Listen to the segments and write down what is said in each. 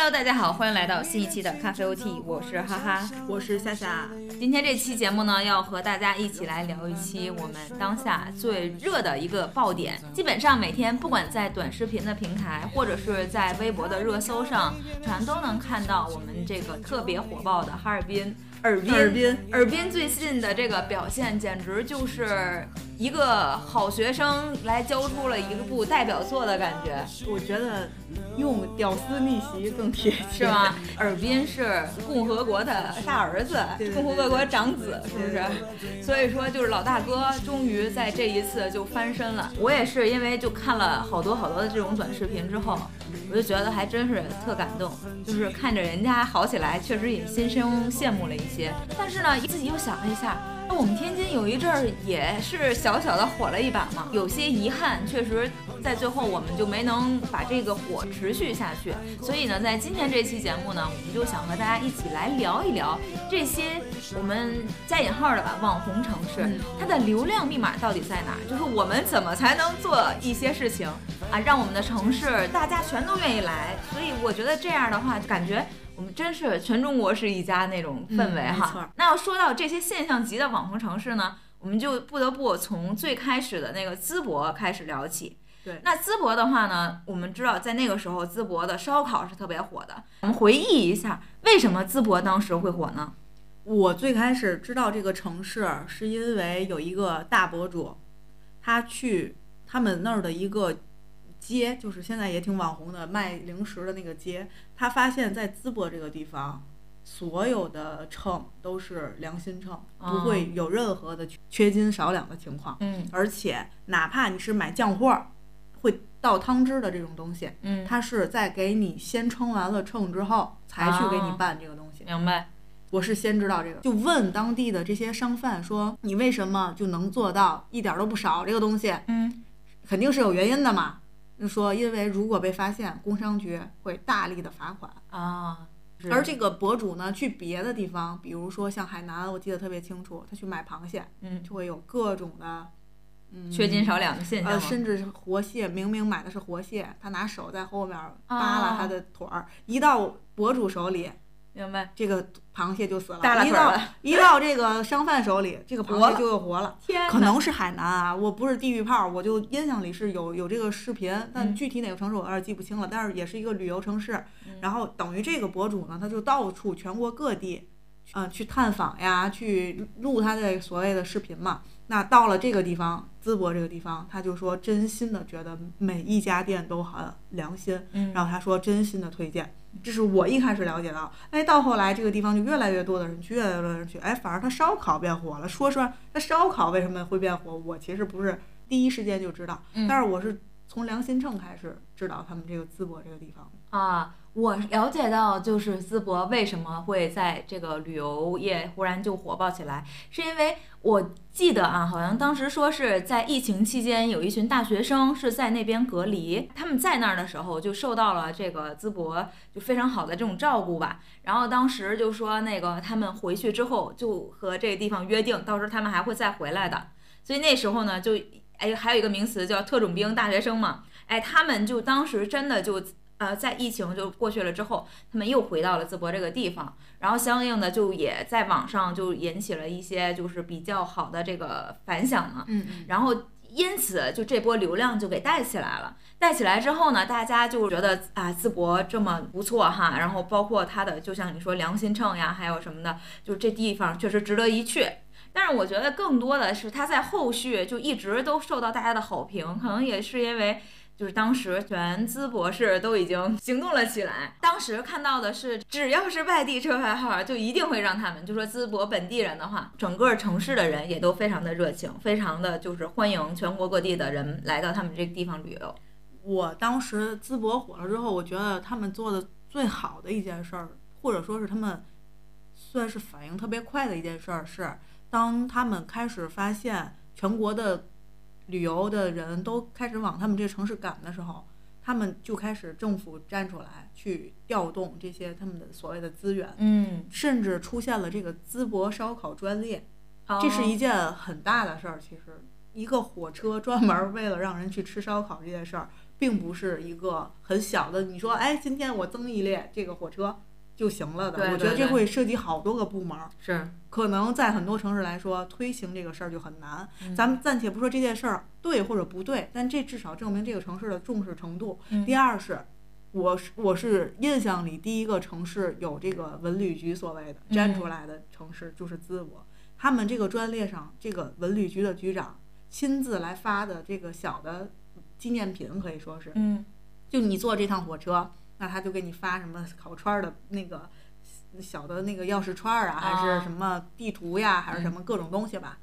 Hello，大家好，欢迎来到新一期的咖啡 OT，我是哈哈，我是夏夏。今天这期节目呢，要和大家一起来聊一期我们当下最热的一个爆点。基本上每天，不管在短视频的平台，或者是在微博的热搜上，全都能看到我们这个特别火爆的哈尔滨。尔滨，尔滨，尔滨最近的这个表现，简直就是一个好学生来交出了一部代表作的感觉。我觉得用“屌丝逆袭”更贴切，是吗？尔滨是共和国的大儿子，共和国长子，是不是？所以说，就是老大哥终于在这一次就翻身了。我也是因为就看了好多好多的这种短视频之后，我就觉得还真是特感动，就是看着人家好起来，确实也心生羡慕了一。些，但是呢，自己又想了一下，那我们天津有一阵儿也是小小的火了一把嘛，有些遗憾，确实在最后我们就没能把这个火持续下去。所以呢，在今天这期节目呢，我们就想和大家一起来聊一聊这些我们加引号的吧网红城市，它的流量密码到底在哪？就是我们怎么才能做一些事情啊，让我们的城市大家全都愿意来。所以我觉得这样的话，感觉。我们真是全中国是一家那种氛围哈。那要说到这些现象级的网红城市呢，我们就不得不从最开始的那个淄博开始聊起。对，那淄博的话呢，我们知道在那个时候淄博的烧烤是特别火的。我们回忆一下，为什么淄博当时会火呢？我最开始知道这个城市是因为有一个大博主，他去他们那儿的一个。街就是现在也挺网红的卖零食的那个街，他发现，在淄博这个地方，所有的秤都是良心秤，不会有任何的缺斤少两的情况。嗯，而且哪怕你是买酱货，会倒汤汁的这种东西，嗯，他是在给你先称完了秤之后，才去给你办这个东西。明白？我是先知道这个，就问当地的这些商贩说，你为什么就能做到一点都不少这个东西？嗯，肯定是有原因的嘛。就说，因为如果被发现，工商局会大力的罚款啊。而这个博主呢，去别的地方，比如说像海南，我记得特别清楚，他去买螃蟹，嗯，就会有各种的，嗯，缺斤少两的现象。呃，甚至是活蟹，明明买的是活蟹，他拿手在后面扒拉他的腿儿，一到博主手里。明白，这个螃蟹就死了。一到一到这个商贩手里，这个螃蟹就又活了。天，可能是海南啊，我不是地域炮，我就印象里是有有这个视频，但具体哪个城市我有点记不清了。但是也是一个旅游城市，然后等于这个博主呢，他就到处全国各地，嗯，去探访呀，去录他的所谓的视频嘛。那到了这个地方，淄博这个地方，他就说真心的觉得每一家店都很良心，然后他说真心的推荐。这是我一开始了解到，哎，到后来这个地方就越来越多的人去，越来越多的人去，哎，反而它烧烤变火了。说说它烧烤为什么会变火，我其实不是第一时间就知道，但是我是从良心秤开始知道他们这个淄博这个地方啊。我了解到，就是淄博为什么会在这个旅游业忽然就火爆起来，是因为我记得啊，好像当时说是在疫情期间，有一群大学生是在那边隔离，他们在那儿的时候就受到了这个淄博就非常好的这种照顾吧。然后当时就说那个他们回去之后就和这个地方约定，到时候他们还会再回来的。所以那时候呢，就哎还有一个名词叫特种兵大学生嘛，哎，他们就当时真的就。呃，在疫情就过去了之后，他们又回到了淄博这个地方，然后相应的就也在网上就引起了一些就是比较好的这个反响嘛。嗯嗯。然后因此就这波流量就给带起来了，带起来之后呢，大家就觉得啊，淄博这么不错哈，然后包括它的就像你说良心秤呀，还有什么的，就这地方确实值得一去。但是我觉得更多的是它在后续就一直都受到大家的好评，可能也是因为。就是当时全淄博市都已经行动了起来。当时看到的是，只要是外地车牌号，就一定会让他们。就说淄博本地人的话，整个城市的人也都非常的热情，非常的就是欢迎全国各地的人来到他们这个地方旅游。我当时淄博火了之后，我觉得他们做的最好的一件事儿，或者说是他们算是反应特别快的一件事儿，是当他们开始发现全国的。旅游的人都开始往他们这个城市赶的时候，他们就开始政府站出来去调动这些他们的所谓的资源，嗯，甚至出现了这个淄博烧烤专列，这是一件很大的事儿。其实，一个火车专门为了让人去吃烧烤这件事儿，并不是一个很小的。你说，哎，今天我增一列这个火车就行了的。对我觉得这会涉及好多个部门，是，可能在很多城市来说，推行这个事儿就很难。嗯咱们暂且不说这件事儿对或者不对，但这至少证明这个城市的重视程度。嗯第二是，我是我是印象里第一个城市有这个文旅局所谓的嗯站出来的城市就是淄博，他们这个专列上，这个文旅局的局长亲自来发的这个小的纪念品，可以说是，嗯就你坐这趟火车，那他就给你发什么烤串儿的那个小的那个钥匙串儿啊，还啊是什么地图呀，还是什么各种东西吧。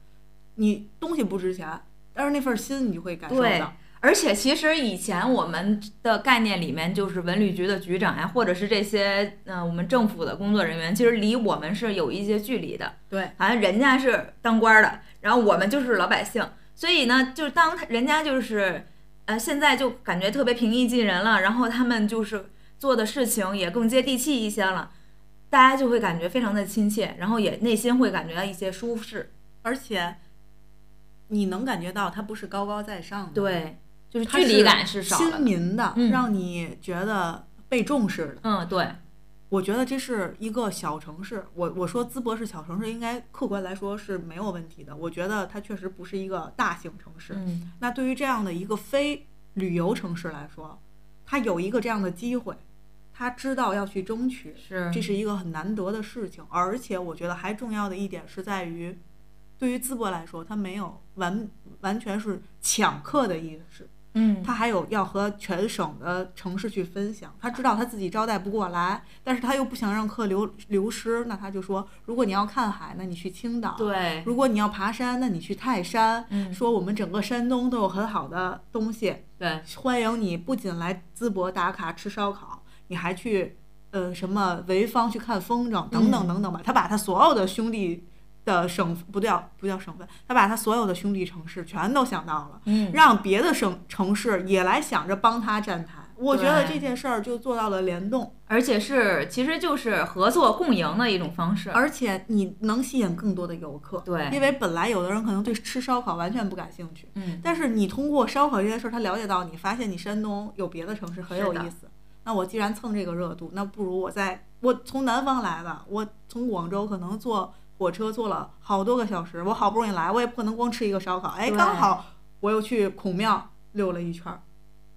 你东西不值钱，但是那份心你就会感受对到。而且其实以前我们的概念里面，就是文旅局的局长呀，或者是这些嗯、呃我们政府的工作人员，其实离我们是有一些距离的。对，好像人家是当官儿的，然后我们就是老百姓，所以呢，就是当人家就是呃现在就感觉特别平易近人了，然后他们就是做的事情也更接地气一些了，大家就会感觉非常的亲切，然后也内心会感觉到一些舒适。而且你能感觉到他不是高高在上的，，对，就是距离感是少亲。民的，嗯让你觉得被重视的。嗯，对，我觉得这是一个小城市，我我说淄博是小城市，应该客观来说是没有问题的。我觉得它确实不是一个大型城市。嗯，那对于这样的一个非旅游城市来说，它有一个这样的机会，他知道要去争取，是，这是一个很难得的事情。而且我觉得还重要的一点是在于，对于淄博来说，他没有完完全是抢客的意识，嗯，他还有要和全省的城市去分享。他知道他自己招待不过来，但是他又不想让客流流失，那他就说，如果你要看海，那你去青岛；对，如果你要爬山，那你去泰山。嗯，说我们整个山东都有很好的东西，对，欢迎你不仅来淄博打卡吃烧烤，你还去呃什么潍坊去看风筝等等等等吧。他把他所有的兄弟的省不叫不叫省份，他把他所有的兄弟城市全都想到了。嗯，让别的省城市也来想着帮他站台。我觉得这件事儿就做到了联动，而且是其实就是合作共赢的一种方式。而且你能吸引更多的游客。对因为本来有的人可能对吃烧烤完全不感兴趣，嗯，但是你通过烧烤这件事儿，他了解到你，发现你山东有别的城市很有意思。那我既然蹭这个热度，那不如我在我从南方来的，我从广州可能坐火车坐了好多个小时，我好不容易来，我也不可能光吃一个烧烤，哎，刚好我又去孔庙溜了一圈儿，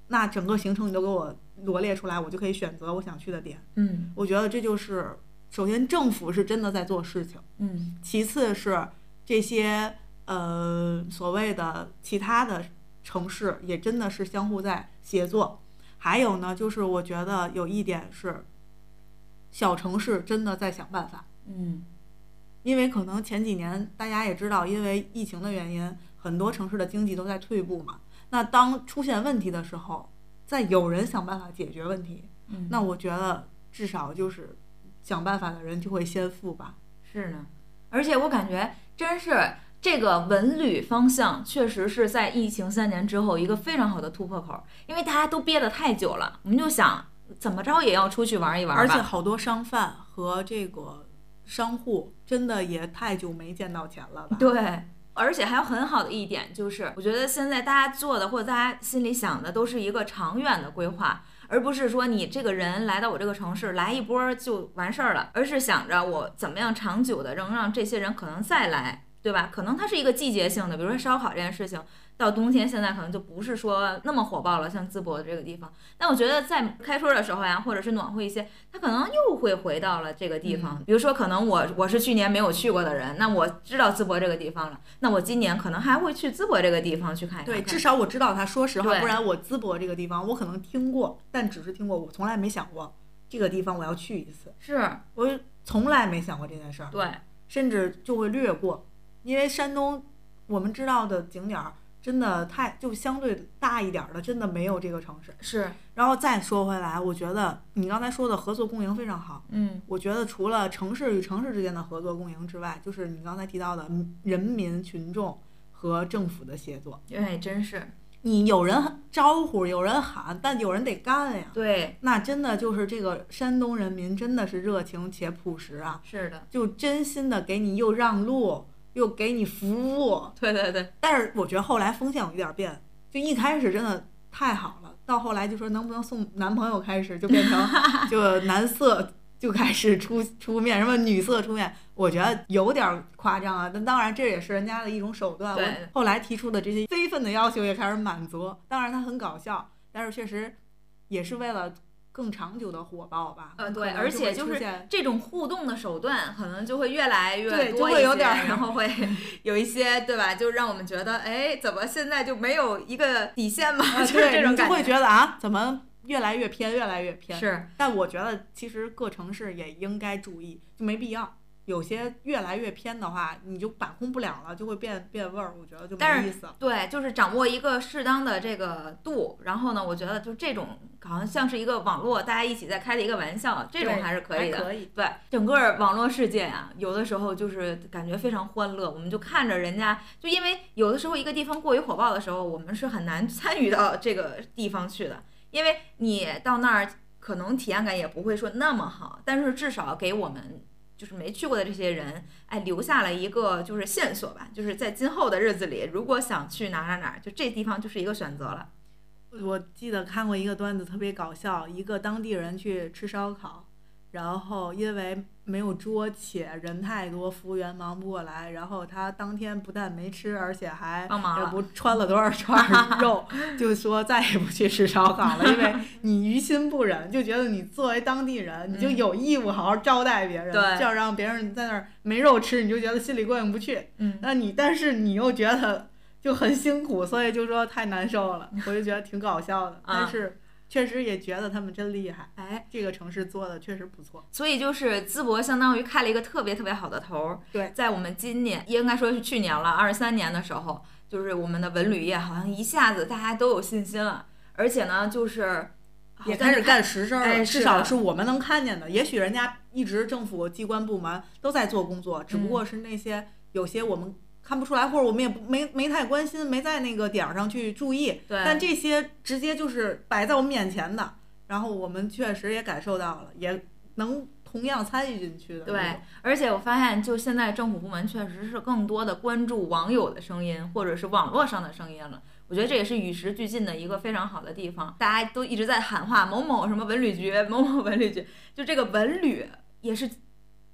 那整个行程你都给我罗列出来，我就可以选择我想去的点。嗯我觉得这就是，首先政府是真的在做事情，嗯其次是这些呃所谓的其他的城市也真的是相互在协作。还有呢，就是我觉得有一点是，小城市真的在想办法，嗯，因为可能前几年大家也知道，因为疫情的原因，很多城市的经济都在退步嘛。那当出现问题的时候，在有人想办法解决问题，嗯那我觉得至少就是想办法的人就会先富吧。是呢，而且我感觉真是这个文旅方向，确实是在疫情三年之后一个非常好的突破口，因为大家都憋得太久了，我们就想怎么着也要出去玩一玩吧。而且好多商贩和这个商户真的也太久没见到钱了吧？对，而且还有很好的一点就是，我觉得现在大家做的或者大家心里想的都是一个长远的规划，而不是说你这个人来到我这个城市来一波就完事儿了，而是想着我怎么样长久的能让这些人可能再来。对吧？可能它是一个季节性的，比如说烧烤这件事情，到冬天现在可能就不是说那么火爆了，像淄博这个地方。但我觉得在开春的时候呀，或者是暖和一些，它可能又会回到了这个地方。比如说，可能我我是去年没有去过的人，那我知道淄博这个地方了，那我今年可能还会去淄博这个地方去看一看。对，至少我知道它。说实话，不然我淄博这个地方我可能听过，但只是听过，我从来没想过这个地方我要去一次，是我从来没想过这件事儿，对，甚至就会略过，因为山东我们知道的景点儿真的太就相对大一点儿的，真的没有这个城市。是，然后再说回来，我觉得你刚才说的合作共赢非常好。嗯，我觉得除了城市与城市之间的合作共赢之外，就是你刚才提到的人民群众和政府的协作。哎，真是，你有人招呼，有人喊，但有人得干呀。对，那真的就是这个山东人民真的是热情且朴实啊，是的，就真心的给你又让路，又给你服务。对对对，但是我觉得后来风向有一点变，就一开始真的太好了，到后来就说能不能送男朋友开始，就变成 就男色就开始出出面，什么女色出面，我觉得有点夸张啊。但当然这也是人家的一种手段。后来提出的这些非分的要求也开始满足，当然他很搞笑，但是确实也是为了更长久的火爆吧。呃，对，而且就是这种互动的手段，可能就会越来越对就多一些会有点然后会 有一些，对吧？就让我们觉得，哎，怎么现在就没有一个底线吗？啊，就是这种感觉会觉得啊，怎么越来越偏，越来越偏。是，但我觉得其实各城市也应该注意，就没必要。有些越来越偏的话，你就把控不了了，就会变变味儿。我觉得就没意思。对，就是掌握一个适当的这个度。然后呢，我觉得就这种好像像是一个网络大家一起在开的一个玩笑，这种还是可以的。可以。对，整个网络世界啊，有的时候就是感觉非常欢乐，我们就看着人家，就因为有的时候一个地方过于火爆的时候，我们是很难 参与到这个地方去的，因为你到那儿可能体验感也不会说那么好，但是至少给我们就是没去过的这些人，哎，留下了一个就是线索吧，就是在今后的日子里，如果想去哪哪哪，就这地方就是一个选择了。我记得看过一个段子，特别搞笑，一个当地人去吃烧烤，然后因为没有桌且人太多，服务员忙不过来，然后他当天不但没吃，而且还不穿了多少串 肉，就说再也不去吃烧烤了，因为你于心不忍，就觉得你作为当地人，你就嗯有义务好好招待别人，对这样让别人在那儿没肉吃，你就觉得心里过意不去。嗯，那你但是你又觉得就很辛苦，所以就说太难受了，我就觉得挺搞笑的。但是确实也觉得他们真厉害，哎，这个城市做的确实不错。所以就是淄博相当于开了一个特别特别好的头儿。对，在我们今年应该说是去年了，二三年的时候，就是我们的文旅业好像一下子大家都有信心了，而且呢，就是也开始干实事儿了，哎至少是我们能看见的。也许人家一直政府机关部门都在做工作，只不嗯过是那些有些我们看不出来，或者我们也不没没太关心，没在那个点儿上去注意。对，但这些直接就是摆在我们眼前的，然后我们确实也感受到了，也能同样参与进去的对。而且我发现，就现在政府部门确实是更多的关注网友的声音，或者是网络上的声音了。我觉得这也是与时俱进的一个非常好的地方。大家都一直在喊话某某什么文旅局，某某文旅局，就这个文旅也是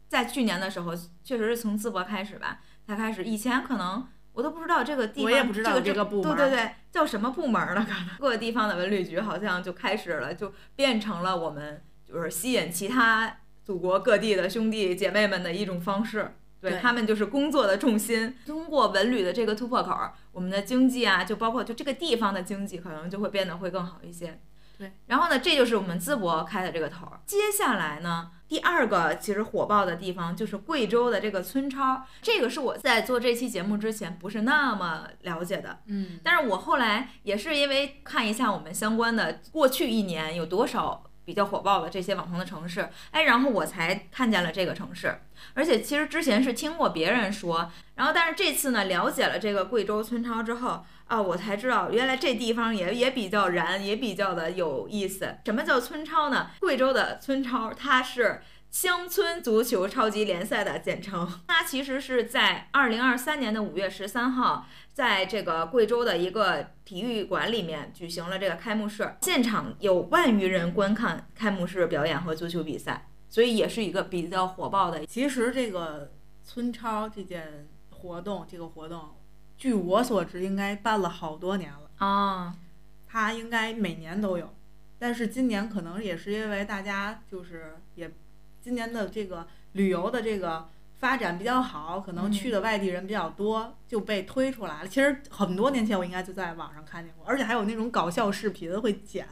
在去年的时候，确实是从淄博开始吧，才开始。以前可能我都不知道这个地方，我也不知道这这个部门对对对，叫什么部门了？可能各个地方的文旅局好像就开始了，就变成了我们就是吸引其他祖国各地的兄弟姐妹们的一种方式。对对他们就是工作的重心。通过文旅的这个突破口儿，我们的经济啊，就包括就这个地方的经济，可能就会变得会更好一些。对，然后呢，这就是我们淄博开的这个头儿。接下来呢，第二个其实火爆的地方就是贵州的这个村超，这个是我在做这期节目之前不是那么了解的。嗯，但是我后来也是因为看一下我们相关的过去一年有多少比较火爆的这些网红的城市，哎，然后我才看见了这个城市。而且其实之前是听过别人说，然后但是这次呢了解了这个贵州村超之后啊，我才知道原来这地方也也比较燃，也比较的有意思。什么叫村超呢？贵州的村超它是。乡村足球超级联赛的简称，它其实是在二零二三年的五月十三号，在这个贵州的一个体育馆里面举行了这个开幕式，现场有万余人观看开幕式表演和足球比赛，所以也是一个比较火爆的。其实这个村超这件活动，这个活动，据我所知，应该办了好多年了。啊，它应该每年都有，但是今年可能也是因为大家就是也今年的这个旅游的这个发展比较好，可能去的外地人比较多，就被推出来了。其实很多年前我应该就在网上看见过，而且还有那种搞笑视频会剪。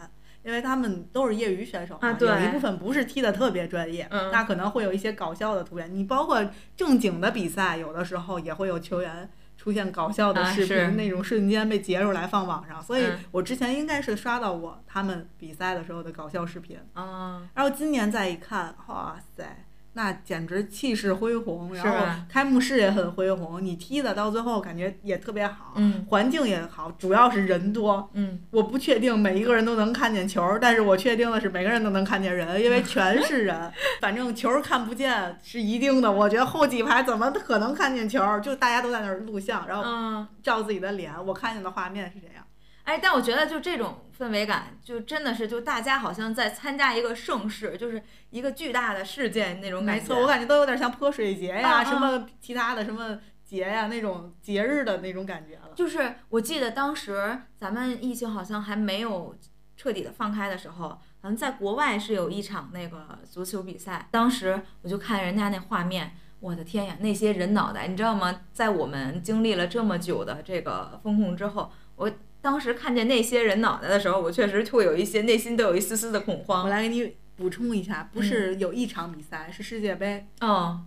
因为他们都是业余选手嘛，啊有一部分不是踢的特别专业，嗯那可能会有一些搞笑的图片。你包括正经的比赛，有的时候也会有球员出现搞笑的视频，那种瞬间被截出来放网上。所以嗯我之前应该是刷到过他们比赛的时候的搞笑视频。啊，然后今年再一看，哇塞，那简直气势恢宏，然后开幕式也很恢宏，你踢的到最后感觉也特别好，嗯环境也好，主要是人多。嗯，我不确定每一个人都能看见球，但是我确定的是每个人都能看见人，因为全是人。反正球看不见是一定的，我觉得后几排怎么可能看见球？就大家都在那儿录像，然后嗯，照自己的脸，我看见的画面是这样。哎，但我觉得就这种氛围感，就真的是就大家好像在参加一个盛世，就是一个巨大的事件那种感觉。没错，我感觉都有点像泼水节呀，啊什么其他的什么节呀，那种节日的那种感觉了。就是我记得当时咱们疫情好像还没有彻底的放开的时候，好像在国外是有一场那个足球比赛，当时我就看人家那画面。我的天呀，那些人脑袋，你知道吗？在我们经历了这么久的这个风控之后，我当时看见那些人脑袋的时候，我确实会有一些内心都有一丝丝的恐慌我。来给你补充一下，不是有一场比赛，是世界杯。嗯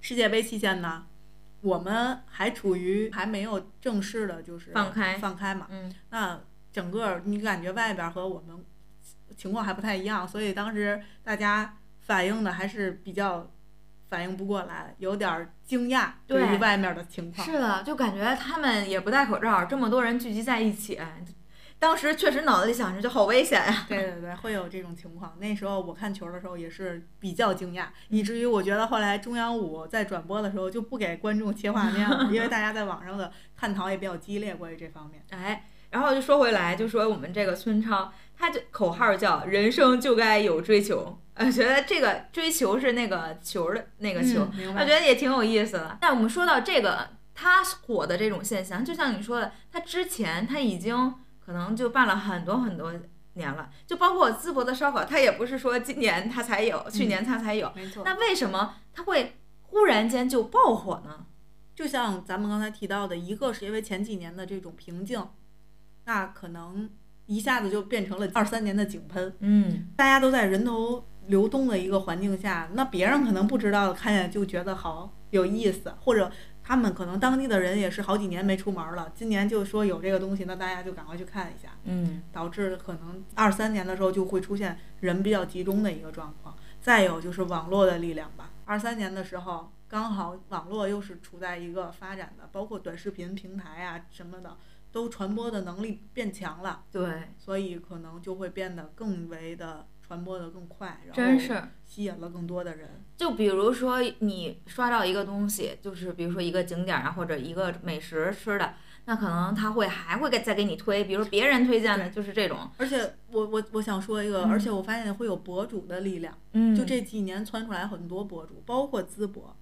世界杯期间呢，我们还处于还没有正式的，就是放开放开嘛。嗯那整个你感觉外边和我们情况还不太一样，所以当时大家反应的还是比较反应不过来，有点儿惊讶对于外面的情况。是的，就感觉他们也不戴口罩，这么多人聚集在一起，当时确实脑子里想着就好危险呀。对对对，会有这种情况。那时候我看球的时候也是比较惊讶，以至于我觉得后来中央五在转播的时候就不给观众切画面了，因为大家在网上的探讨也比较激烈关于这方面。哎，然后就说回来，就说我们这个孙超，他就口号叫“人生就该有追求”，呃，觉得这个追求是那个球的那个球，嗯、我白觉得也挺有意思的。但我们说到这个他火的这种现象，就像你说的，他之前他已经可能就办了很多很多年了，就包括淄博的烧烤，他也不是说今年他才有，去年他才有，没错。那为什么他会忽然间就爆火呢？就像咱们刚才提到的，一个是因为前几年的这种瓶颈，那可能一下子就变成了二三年的井喷。嗯，大家都在人头流动的一个环境下，那别人可能不知道，看见就觉得好有意思，或者他们可能当地的人也是好几年没出门了，今年就说有这个东西，那大家就赶快去看一下，嗯，导致可能二三年的时候就会出现人比较集中的一个状况。再有就是网络的力量吧，二三年的时候刚好网络又是处在一个发展的，包括短视频平台啊什么的，都传播的能力变强了。对，所以可能就会变得更为的传播的更快，然后真是。吸引了更多的人。就比如说你刷到一个东西，就是比如说一个景点儿啊，或者一个美食吃的，那可能他会还会给再给你推，比如说别人推荐的，就是这种。而且我我我想说一个，嗯而且我发现会有博主的力量，嗯就这几年窜出来很多博主，包括淄博，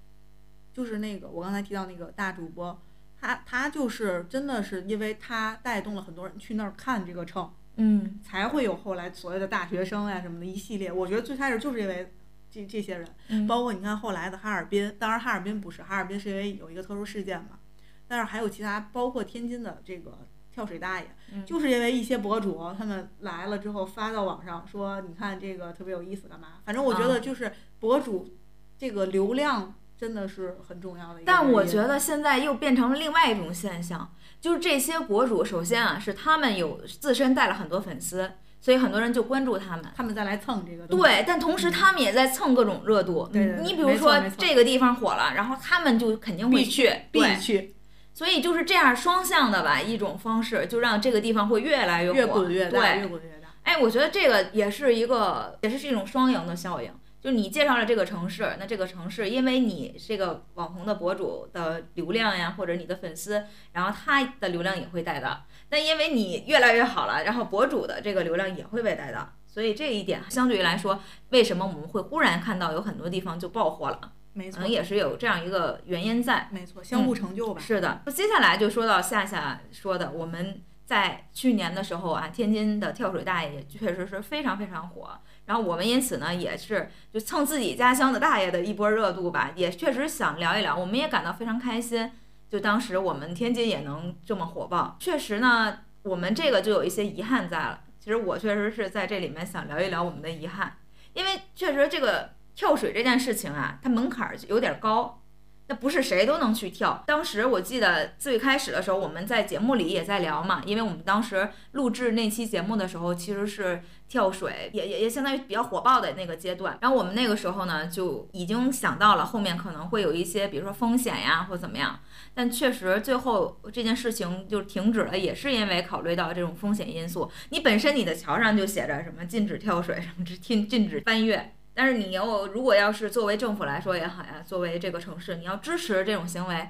就是那个我刚才提到那个大主播，他他就是真的是因为他带动了很多人去那儿看这个秤，嗯才会有后来所谓的大学生呀、什么的一系列。我觉得最开始就是因为这这些人。嗯，包括你看后来的哈尔滨，当然哈尔滨不是，哈尔滨是因为有一个特殊事件嘛，但是还有其他，包括天津的这个跳水大爷，嗯就是因为一些博主他们来了之后发到网上说，你看这个特别有意思干嘛？反正我觉啊得就是博主这个流量真的是很重要的一个。但我觉得现在又变成了另外一种现象，就是这些博主，首先啊是他们有自身带了很多粉丝，所以很多人就关注他们。他们再来蹭这个对，但同时他们也在蹭各种热度。对对对你比如说这个地方火了，然后他们就肯定会必去，对必去，所以就是这样双向的吧，一种方式，就让这个地方会越来越火，越滚越大，对，越滚越大。哎，我觉得这个也是一个，也是是一种双赢的效应。就你介绍了这个城市，那这个城市因为你这个网红的博主的流量呀，或者你的粉丝，然后他的流量也会带到。那因为你越来越好了，然后博主的这个流量也会被带到，所以这一点相对于来说，为什么我们会忽然看到有很多地方就爆火了？没错可能，也是有这样一个原因在。没错，相互成就吧。是的，那接下来就说到夏夏说的，我们在去年的时候啊，天津的跳水大爷也确实是非常非常火。然后我们因此呢，也是就蹭自己家乡的大爷的一波热度吧，也确实想聊一聊，我们也感到非常开心。就当时我们天津也能这么火爆，确实呢，我们这个就有一些遗憾在了。其实我确实是在这里面想聊一聊我们的遗憾，因为确实这个跳水这件事情啊，它门槛儿有点高。那不是谁都能去跳。当时我记得最开始的时候，我们在节目里也在聊嘛，因为我们当时录制那期节目的时候，其实是跳水，也也也相当于比较火爆的那个阶段。然后我们那个时候呢，就已经想到了后面可能会有一些，比如说风险呀或怎么样。但确实最后这件事情就停止了，也是因为考虑到这种风险因素。你本身你的桥上就写着什么禁止跳水，什么禁禁止翻越。但是你要如果要是作为政府来说也好呀，作为这个城市，你要支持这种行为，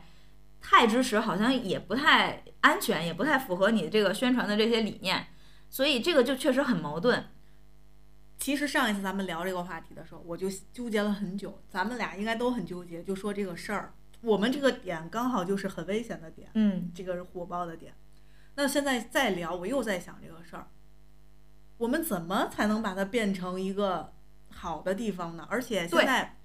太支持，好像也不太安全，也不太符合你这个宣传的这些理念，所以这个就确实很矛盾。其实上一次咱们聊这个话题的时候，我就纠结了很久，咱们俩应该都很纠结，就说这个事儿，我们这个点刚好就是很危险的点，嗯，这个是火爆的点。那现在再聊，我又在想这个事儿，我们怎么才能把它变成一个好的地方呢？而且现在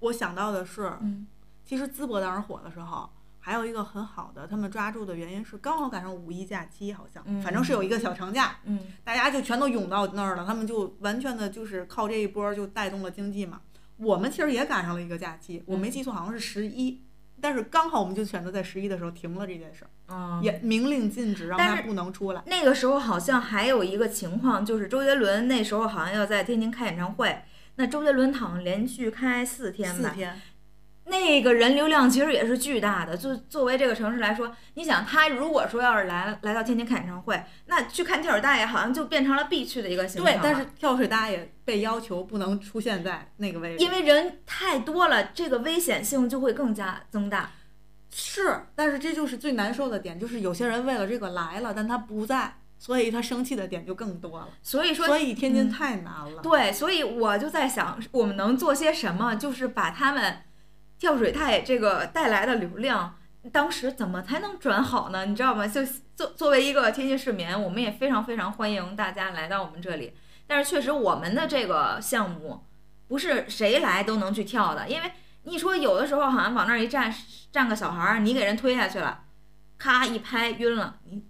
我想到的是，嗯其实淄博当时火的时候，还有一个很好的，他们抓住的原因是刚好赶上五一假期，好像，嗯。反正是有一个小长假，嗯。大家就全都涌到那儿了，他们就完全的就是靠这一波就带动了经济嘛。我们其实也赶上了一个假期，我没记错好像是十一、但是刚好我们就选择在十一的时候停了这件事儿，嗯，也明令禁止让他不能出来。那个时候好像还有一个情况，就是周杰伦那时候好像要在天津开演唱会，那周杰伦好像连续开四天吧，四天，那个人流量其实也是巨大的。就作为这个城市来说，你想他如果说要是来来到天津看演唱会，那去看跳水大爷好像就变成了必去的一个行程。，对但是跳水大爷被要求不能出现在那个位置，因为人太多了，这个危险性就会更加增大。是，但是这就是最难受的点，就是有些人为了这个来了，但他不在，所以他生气的点就更多了。所以说，所以天津嗯太难了。对，所以我就在想，我们能做些什么，就是把他们跳水太这个带来的流量，当时怎么才能转好呢？你知道吗？就作作为一个天津市民，我们也非常非常欢迎大家来到我们这里。但是确实，我们的这个项目不是谁来都能去跳的，因为你说有的时候好像往那儿一站，站个小孩儿，你给人推下去了，咔一拍晕了，你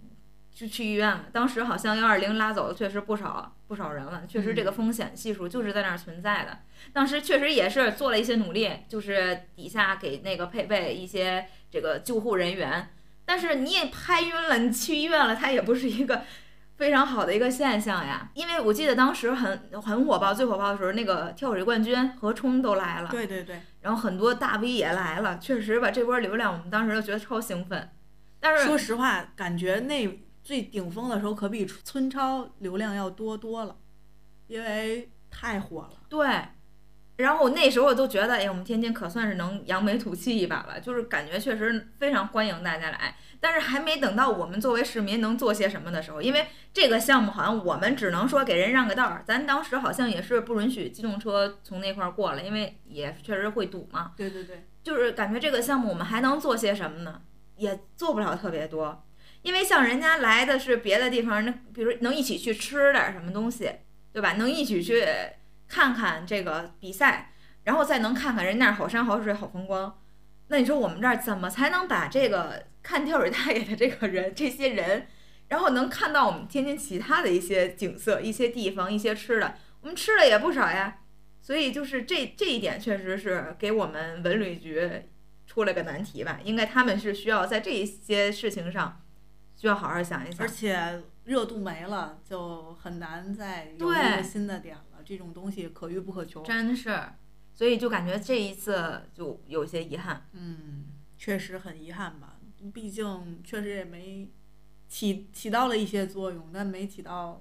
就去医院了。当时好像幺二零拉走的确实不少不少人了，确实这个风险系数就是在那儿存在的。当时确实也是做了一些努力，就是底下给那个配备一些这个救护人员。但是你也拍晕了，你去医院了，它也不是一个非常好的一个现象呀。因为我记得当时很很火爆，最火爆的时候，那个跳水冠军何冲都来了，对对对，然后很多大 V 也来了，确实把这波流量，我们当时就觉得超兴奋。但是说实话，感觉那最顶峰的时候可比村超流量要多多了，因为太火了。对，然后我那时候都觉得，哎，我们天津可算是能扬眉吐气一把了，就是感觉确实非常欢迎大家来。但是还没等到我们作为市民能做些什么的时候，因为这个项目好像我们只能说给人让个道儿，咱当时好像也是不允许机动车从那块儿过了，因为也确实会堵嘛。对对对，就是感觉这个项目我们还能做些什么呢？也做不了特别多，因为像人家来的是别的地方，那比如能一起去吃点什么东西，对吧？能一起去看看这个比赛，然后再能看看人那好山好水好风光。那你说我们这儿怎么才能把这个看跳水大爷的这个人这些人，然后能看到我们天津其他的一些景色、一些地方、一些吃的？我们吃的也不少呀。所以就是这这一点确实是给我们文旅局出了个难题吧，应该他们是需要在这一些事情上需要好好想一想而。且热度没了，就很难再有一个新的点了。这种东西可遇不可求。真是，所以就感觉这一次就有些遗憾。嗯，确实很遗憾吧，毕竟确实也没起起到了一些作用，但没起到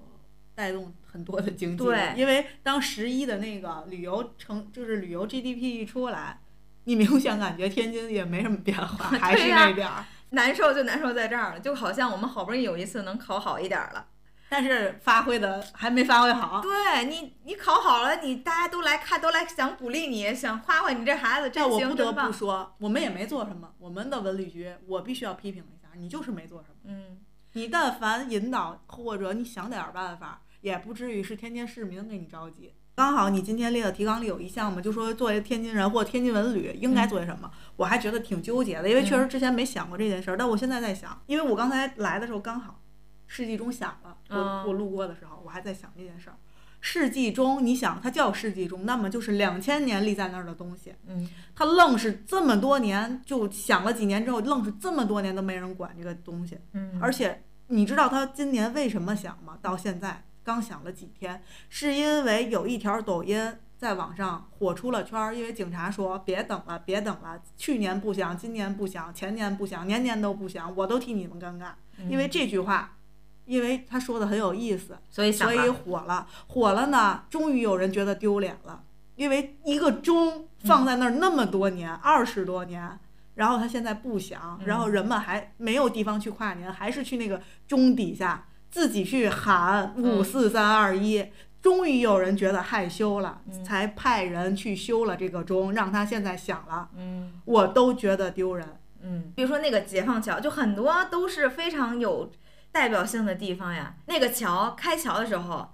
带动很多的经济。对因为当十一的那个旅游成就是旅游 GDP 一出来，你明显感觉天津也没什么变化，还是那点儿。难受就难受在这儿了，就好像我们好不容易有一次能考好一点儿了，但是发挥的还没发挥好。对你，你考好了，你大家都来看，都来想鼓励你，想夸夸你这孩子真行，但我不得不。说，我们也没做什么。我们的文旅局，我必须要批评一下，你就是没做什么。嗯，你但凡引导或者你想点儿办法，也不至于是天天市民给你着急。刚好你今天列的提纲里有一项嘛，就说作为天津人或天津文旅应该做些什么，我还觉得挺纠结的，因为确实之前没想过这件事儿，但我现在在想，因为我刚才来的时候刚好世纪钟响了，我、嗯我路过的时候我还在想这件事儿。世纪钟，你想它叫世纪钟，那么就是两千年立在那儿的东西，嗯，它愣是这么多年就想了几年之后，愣是这么多年都没人管这个东西。嗯，而且你知道它今年为什么响吗？到现在刚响了几天，是因为有一条抖音在网上火出了圈儿，因为警察说别等了，别等了，去年不响，今年不响，前年不响，年年都不响，我都替你们尴尬。因为嗯这句话，因为他说的很有意思，所以所以火了。火了呢，终于有人觉得丢脸了，因为一个钟放在那儿那么多年，二十多年，然后他现在不想，然后嗯人们还没有地方去跨年，还是去那个钟底下自己去喊五嗯四三二一。终于有人觉得害羞了，嗯才派人去修了这个钟，让他现在响了。嗯我都觉得丢人。嗯，比如说那个解放桥，就很多都是非常有代表性的地方呀。那个桥开桥的时候，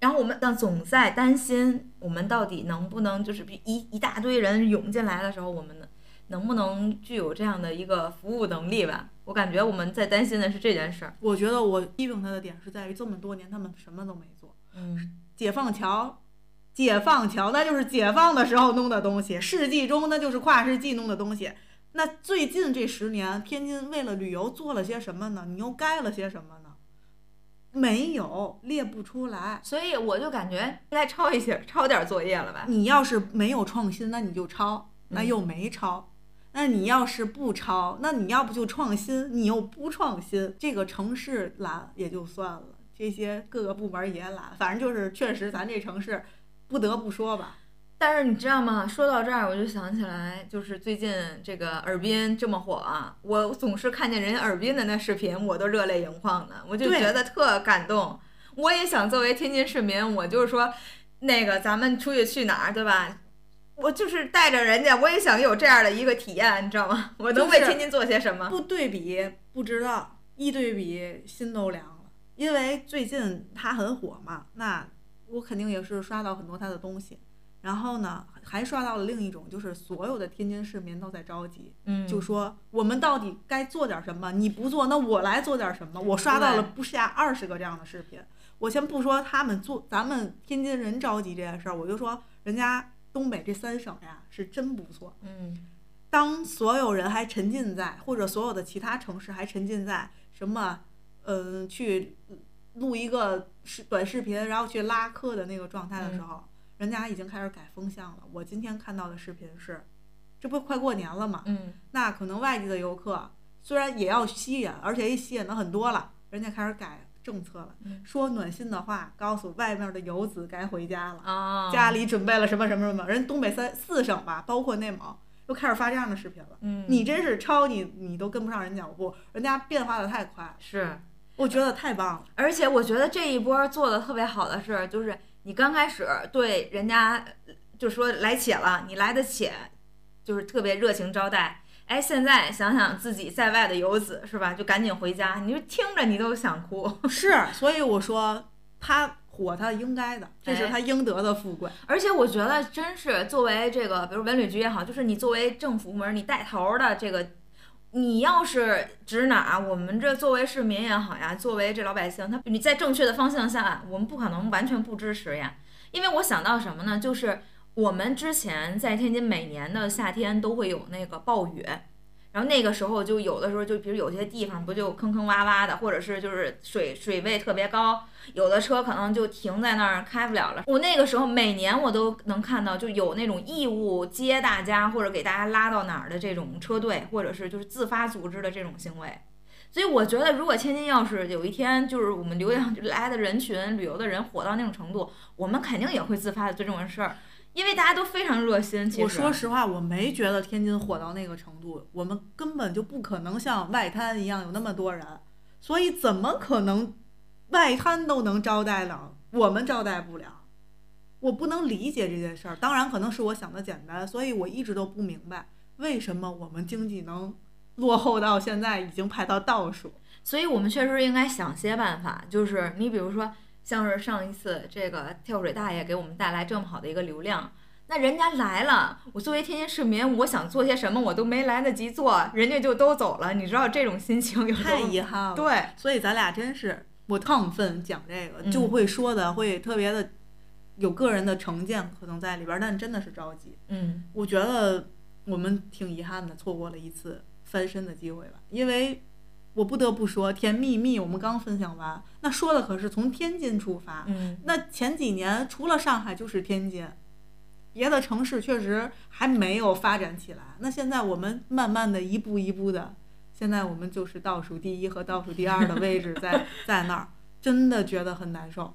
然后我们呢总在担心，我们到底能不能就是比一一大堆人涌进来的时候，我们能能不能具有这样的一个服务能力吧？我感觉我们在担心的是这件事儿。我觉得我批评他的点是在于这么多年他们什么都没做。嗯解放桥，解放桥那就是解放的时候弄的东西，世纪中那就是跨世纪弄的东西。那最近这十年，天津为了旅游做了些什么呢？你又盖了些什么呢？没有，列不出来。所以我就感觉应该抄一些，抄点作业了吧？你要是没有创新，那你就抄，那嗯又没抄。那你要是不抄，那你要不就创新，你又不创新，这个城市懒也就算了，这些各个部门也懒，反正就是确实咱这城市不得不说吧，但是你知道吗？说到这儿，我就想起来，就是最近这个尔滨这么火啊，我总是看见人家尔滨的那视频，我都热泪盈眶的，我就觉得特感动。我也想作为天津市民，我就是说，那个咱们出去去哪儿，对吧？我就是带着人家，我也想有这样的一个体验，你知道吗？我能为天津做些什么？不对比不知道，一对比心都凉了。因为最近他很火嘛，那我肯定也是刷到很多他的东西，然后呢，还刷到了另一种，就是所有的天津市民都在着急，嗯，就说我们到底该做点什么？你不做，那我来做点什么？我刷到了不下二十个这样的视频。我先不说他们做，咱们天津人着急这件事儿，我就说人家东北这三省呀是真不错。嗯当所有人还沉浸在，或者所有的其他城市还沉浸在什么，嗯、去录一个视短视频，然后去拉客的那个状态的时候，人家已经开始改风向了。我今天看到的视频是，这不快过年了嘛？嗯那可能外地的游客虽然也要吸引，而且也吸引了很多了，人家开始改政策了，嗯说暖心的话，告诉外面的游子该回家了。啊，家里准备了什么什么什么，人东北三四省吧，包括内蒙，又开始发这样的视频了。嗯，你真是抄你，你都跟不上人脚步，人家变化的太快，是。我觉得太棒了。而且我觉得这一波做的特别好的是，就是你刚开始对人家就说来且了，你来得且，就是特别热情招待。哎，现在想想自己在外的游子是吧，就赶紧回家，你就听着你都想哭。是，所以我说他火，他应该的，这是哎他应得的富贵。而且我觉得真是作为这个，比如文旅局也好，就是你作为政府部门，你带头儿的这个，你要是指哪，我们这作为市民也好呀，作为这老百姓，他你在正确的方向下，我们不可能完全不支持呀。因为我想到什么呢？就是我们之前在天津每年的夏天都会有那个暴雨。然后那个时候就有的时候就比如有些地方不就坑坑洼洼的，或者是就是水水位特别高，有的车可能就停在那儿开不了了。我那个时候每年我都能看到，就有那种义务接大家或者给大家拉到哪儿的这种车队，或者是就是自发组织的这种行为。所以我觉得，如果天津要是有一天就是我们留洋来的人群、旅游的人火到那种程度，我们肯定也会自发的做这种事儿，因为大家都非常热心。其实我说实话，我没觉得天津火到那个程度，我们根本就不可能像外滩一样有那么多人，所以怎么可能外滩都能招待了，我们招待不了？我不能理解这件事儿。当然，可能是我想的简单，所以我一直都不明白为什么我们经济能落后到现在已经排到倒数。所以我们确实应该想些办法，就是你比如说，像是上一次这个跳水大爷给我们带来这么好的一个流量，那人家来了，我作为天津市民，我想做些什么我都没来得及做，人家就都走了，你知道这种心情有太多遗憾了。对，所以咱俩真是我亢奋讲这个，嗯就会说的会特别的有个人的成见可能在里边儿，但真的是着急。嗯我觉得我们挺遗憾的，错过了一次翻身的机会吧。因为我不得不说，《甜蜜蜜》我们刚分享完，那说的可是从天津出发。嗯，那前几年除了上海就是天津，别的城市确实还没有发展起来。那现在我们慢慢的一步一步的，现在我们就是倒数第一和倒数第二的位置在 在那儿，真的觉得很难受。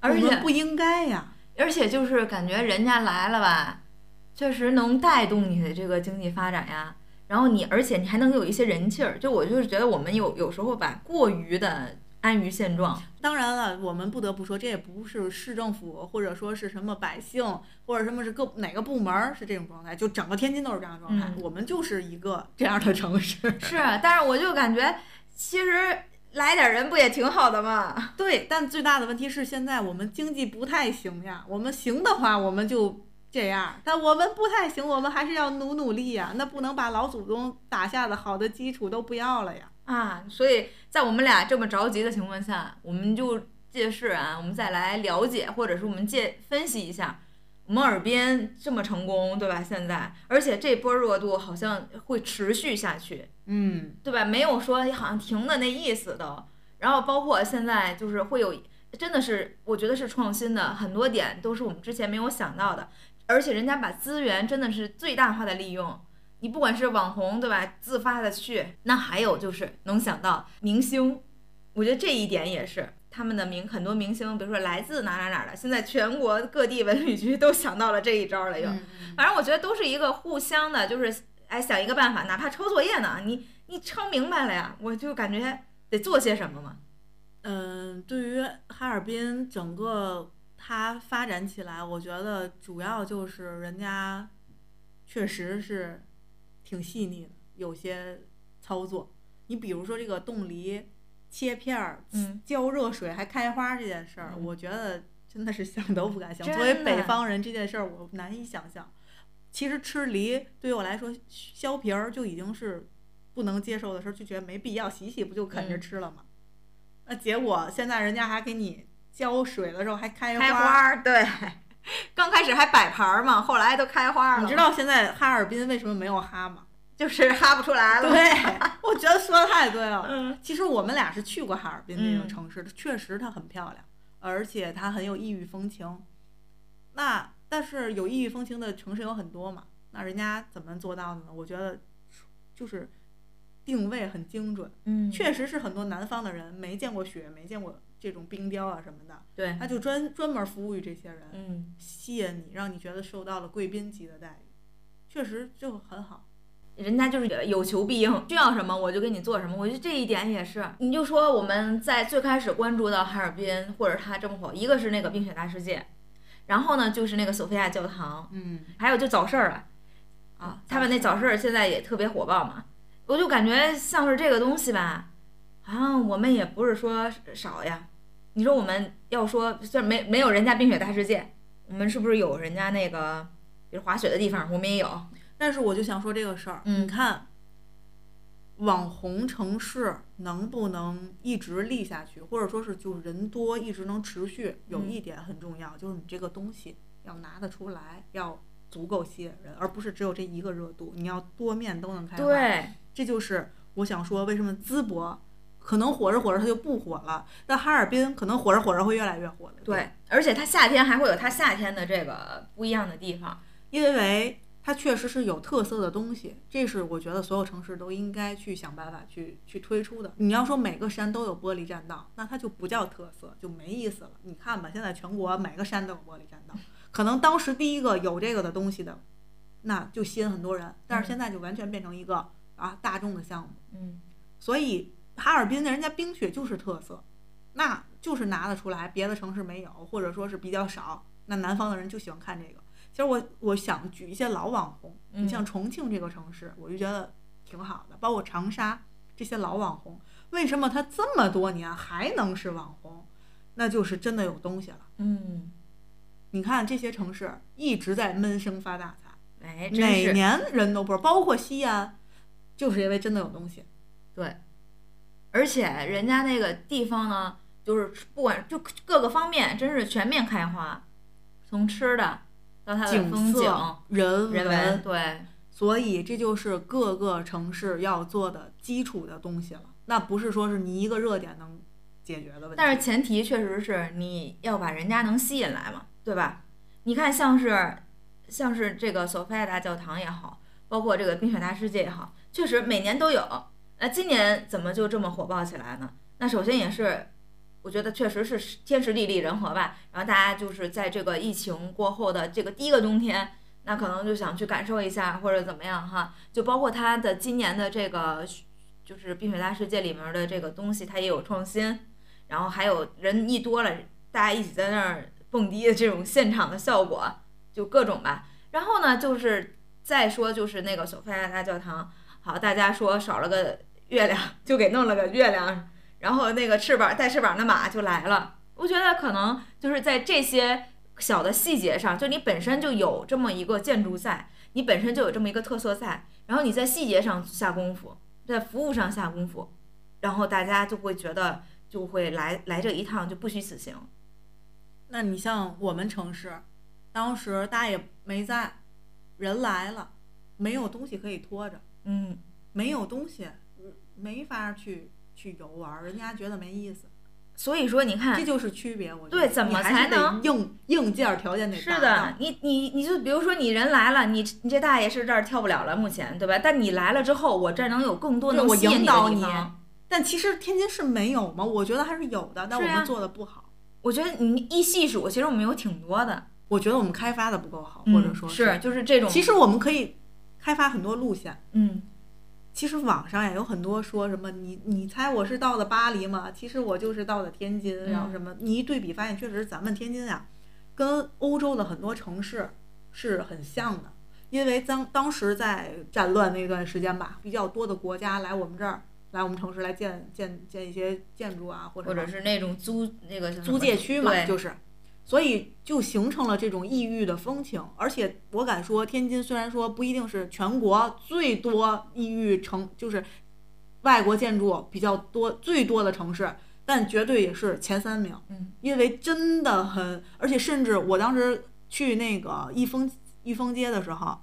而且不应该呀。而且就是感觉人家来了吧，确实能带动你的这个经济发展呀。然后你而且你还能有一些人气儿。就我就是觉得我们有有时候吧，过于的安于现状。当然了，我们不得不说，这也不是市政府或者说是什么百姓或者什么是各哪个部门儿是这种状态，就整个天津都是这样的状态。嗯我们就是一个这样的城市。是，但是我就感觉其实来点人不也挺好的吗？对，但最大的问题是现在我们经济不太行呀。我们行的话，我们就这样；但我们不太行，我们还是要努努力呀。那不能把老祖宗打下的好的基础都不要了呀。啊，所以在我们俩这么着急的情况下，我们就借势啊，我们再来了解，或者是我们借分析一下，我们耳边这么成功，对吧？现在，而且这波热度好像会持续下去，嗯，对吧？没有说好像停的那意思都。然后包括现在就是会有，真的是我觉得是创新的，很多点都是我们之前没有想到的，而且人家把资源真的是最大化的利用。你不管是网红对吧，自发的去，那还有就是能想到明星，我觉得这一点也是他们的明很多明星，比如说来自哪哪哪的，现在全国各地文旅局都想到了这一招了又。嗯反正我觉得都是一个互相的，就是哎想一个办法，哪怕抄作业呢，你你抄明白了呀，我就感觉得做些什么嘛。嗯，对于哈尔滨整个它发展起来，我觉得主要就是人家确实是挺细腻的，有些操作。你比如说这个冻梨切片儿，嗯，浇热水还开花这件事儿，嗯我觉得真的是想都不敢想。作为北方人，这件事儿我难以想象。其实吃梨对于我来说，削皮儿就已经是不能接受的事儿，就觉得没必要，洗洗不就啃着嗯吃了吗？那结果现在人家还给你浇水的时候还开开花花儿，对，刚开始还摆盘儿嘛，后来都开花了。你知道现在哈尔滨为什么没有哈吗？就是哈不出来了。对，我觉得说的太对了。嗯 其实我们俩是去过哈尔滨那个嗯城市的，确实它很漂亮，而且它很有异域风情。那但是有异域风情的城市有很多嘛，那人家怎么做到的呢？我觉得就是定位很精准，嗯，确实是很多南方的人没见过雪，没见过这种冰雕啊什么的，对，他就专专门服务于这些人，嗯，吸引你，让你觉得受到了贵宾级的待遇，确实就很好。人家就是有求必应，需要什么我就给你做什么。我觉得这一点也是，你就说我们在最开始关注到哈尔滨或者它这么火，一个是那个冰雪大世界，然后呢就是那个索菲亚教堂，嗯。还有就早市儿啊。啊，他们那早市儿现在也特别火爆嘛，我就感觉像是这个东西吧，好像我们也不是说少呀。你说我们要说，虽然没没有人家冰雪大世界，我们是不是有人家那个，比如滑雪的地方，我们也有。但是我就想说这个事儿，嗯你看，网红城市能不能一直立下去，或者说是就人多一直能持续，有嗯一点很重要，就是你这个东西要拿得出来，要足够吸引人，而不是只有这一个热度，你要多面都能开花。，对，这就是我想说，为什么淄博可能火着火着它就不火了，但哈尔滨可能火着火着会越来越火的。对，而且它夏天还会有它夏天的这个不一样的地方。因为它确实是有特色的东西，这是我觉得所有城市都应该去想办法去去推出的。你要说每个山都有玻璃栈道，那它就不叫特色，就没意思了。你看吧，现在全国每个山都有玻璃栈道，可能当时第一个有这个的东西的，那就吸引很多人，但是现在就完全变成一个啊大众的项目。嗯，所以哈尔滨的人家冰雪就是特色，那就是拿得出来，别的城市没有，或者说是比较少。那南方的人就喜欢看这个。其实我我想举一些老网红，你嗯像重庆这个城市，我就觉得挺好的，包括长沙这些老网红，为什么他这么多年还能是网红？那就是真的有东西了。嗯，你看这些城市一直在闷声发大财，哎，哪年人都不是，包括西安，就是因为真的有东西。对，而且人家那个地方呢，就是不管就各个方面，真是全面开花，从吃的到它的景风景、人文，对，所以这就是各个城市要做的基础的东西了。那不是说是你一个热点能解决的问题。但是前提确实是你要把人家能吸引来嘛，对吧？你看像是像是这个索菲亚大教堂也好，包括这个冰雪大世界也好，确实每年都有。那今年怎么就这么火爆起来呢？那首先也是，我觉得确实是天时地利人和吧。然后大家就是在这个疫情过后的这个第一个冬天，那可能就想去感受一下或者怎么样哈。就包括它的今年的这个就是冰雪大世界里面的这个东西，它也有创新，然后还有人一多了，大家一起在那儿蹦迪的这种现场的效果，就各种吧。然后呢，就是再说就是那个索菲亚大教堂，好，大家说少了个月亮，就给弄了个月亮，然后那个翅膀带翅膀的马就来了。我觉得可能就是在这些小的细节上，就你本身就有这么一个建筑在，你本身就有这么一个特色在，然后你在细节上下功夫，在服务上下功夫，然后大家就会觉得就会来来这一趟就不虚此行。那你像我们城市，当时大家也没在，人来了，没有东西可以拖着，嗯，没有东西，没法去去游玩，人家觉得没意思。所以说你看这，就是区别。我觉得对怎么才能硬硬件条件得是的，你你你就比如说你人来了，你你这大爷是这儿跳不了了，目前对吧？但你来了之后，我这儿能有更多能吸引你的地方。但其实天津市没有吗？我觉得还是有的，但我们做的不好。我觉得你一细数，其实我们有挺多的，我觉得我们开发的不够好，或者说嗯是就是这种，其实我们可以开发很多路线。嗯其实网上也有很多说什么你你猜我是到的巴黎吗？其实我就是到的天津，然后什么你一对比发现，确实咱们天津呀，跟欧洲的很多城市是很像的。因为当当时在战乱那段时间吧，比较多的国家来我们这儿，来我们城市来建建建一些建筑啊，或者或者是那种租那个叫什租么界区嘛，就是，所以就形成了这种异域的风情。而且我敢说，天津虽然说不一定是全国最多异域城，就是外国建筑比较多最多的城市，但绝对也是前三名。嗯，因为真的很，而且甚至我当时去那个益丰益丰街的时候，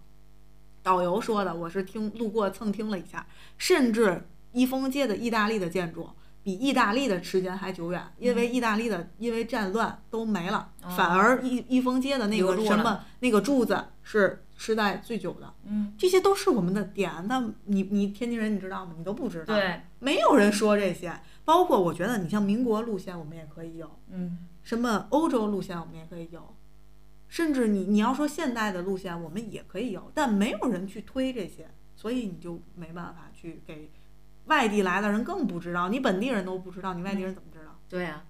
导游说的，我是听路过蹭听了一下，甚至益丰街的意大利的建筑。比意大利的时间还久远，因为意大利的因为战乱都没了，反而一一封街的那个什么那个柱子是时代最久的，嗯，这些都是我们的点。那你你天津人你知道吗？你都不知道，对，没有人说这些。包括我觉得你像民国路线我们也可以有，嗯什么欧洲路线我们也可以有，甚至你你要说现代的路线我们也可以有，但没有人去推这些，所以你就没办法去给外地来的人更不知道，你本地人都不知道，你外地人怎么知道？对呀、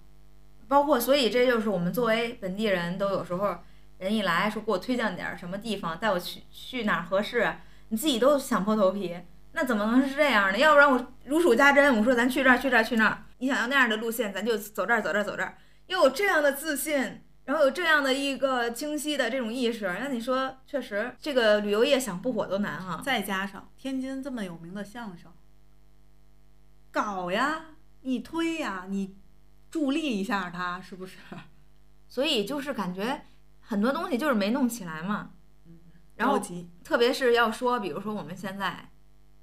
包括所以这就是我们作为本地人都有时候人一来说给我推荐点儿什么地方，带我去去哪儿合适，你自己都想破头皮，那怎么能是这样呢？要不然我如数家珍，我说咱去这儿去这儿去那儿，你想要那样的路线，咱就走这儿走这儿走这儿，要有这样的自信。然后有这样的一个清晰的这种意识，那你说确实这个旅游业想不火都难哈。再加上天津这么有名的相声，搞呀，你推呀，你助力一下他，是不是？所以就是感觉很多东西就是没弄起来嘛。然后特别是要说，比如说我们现在，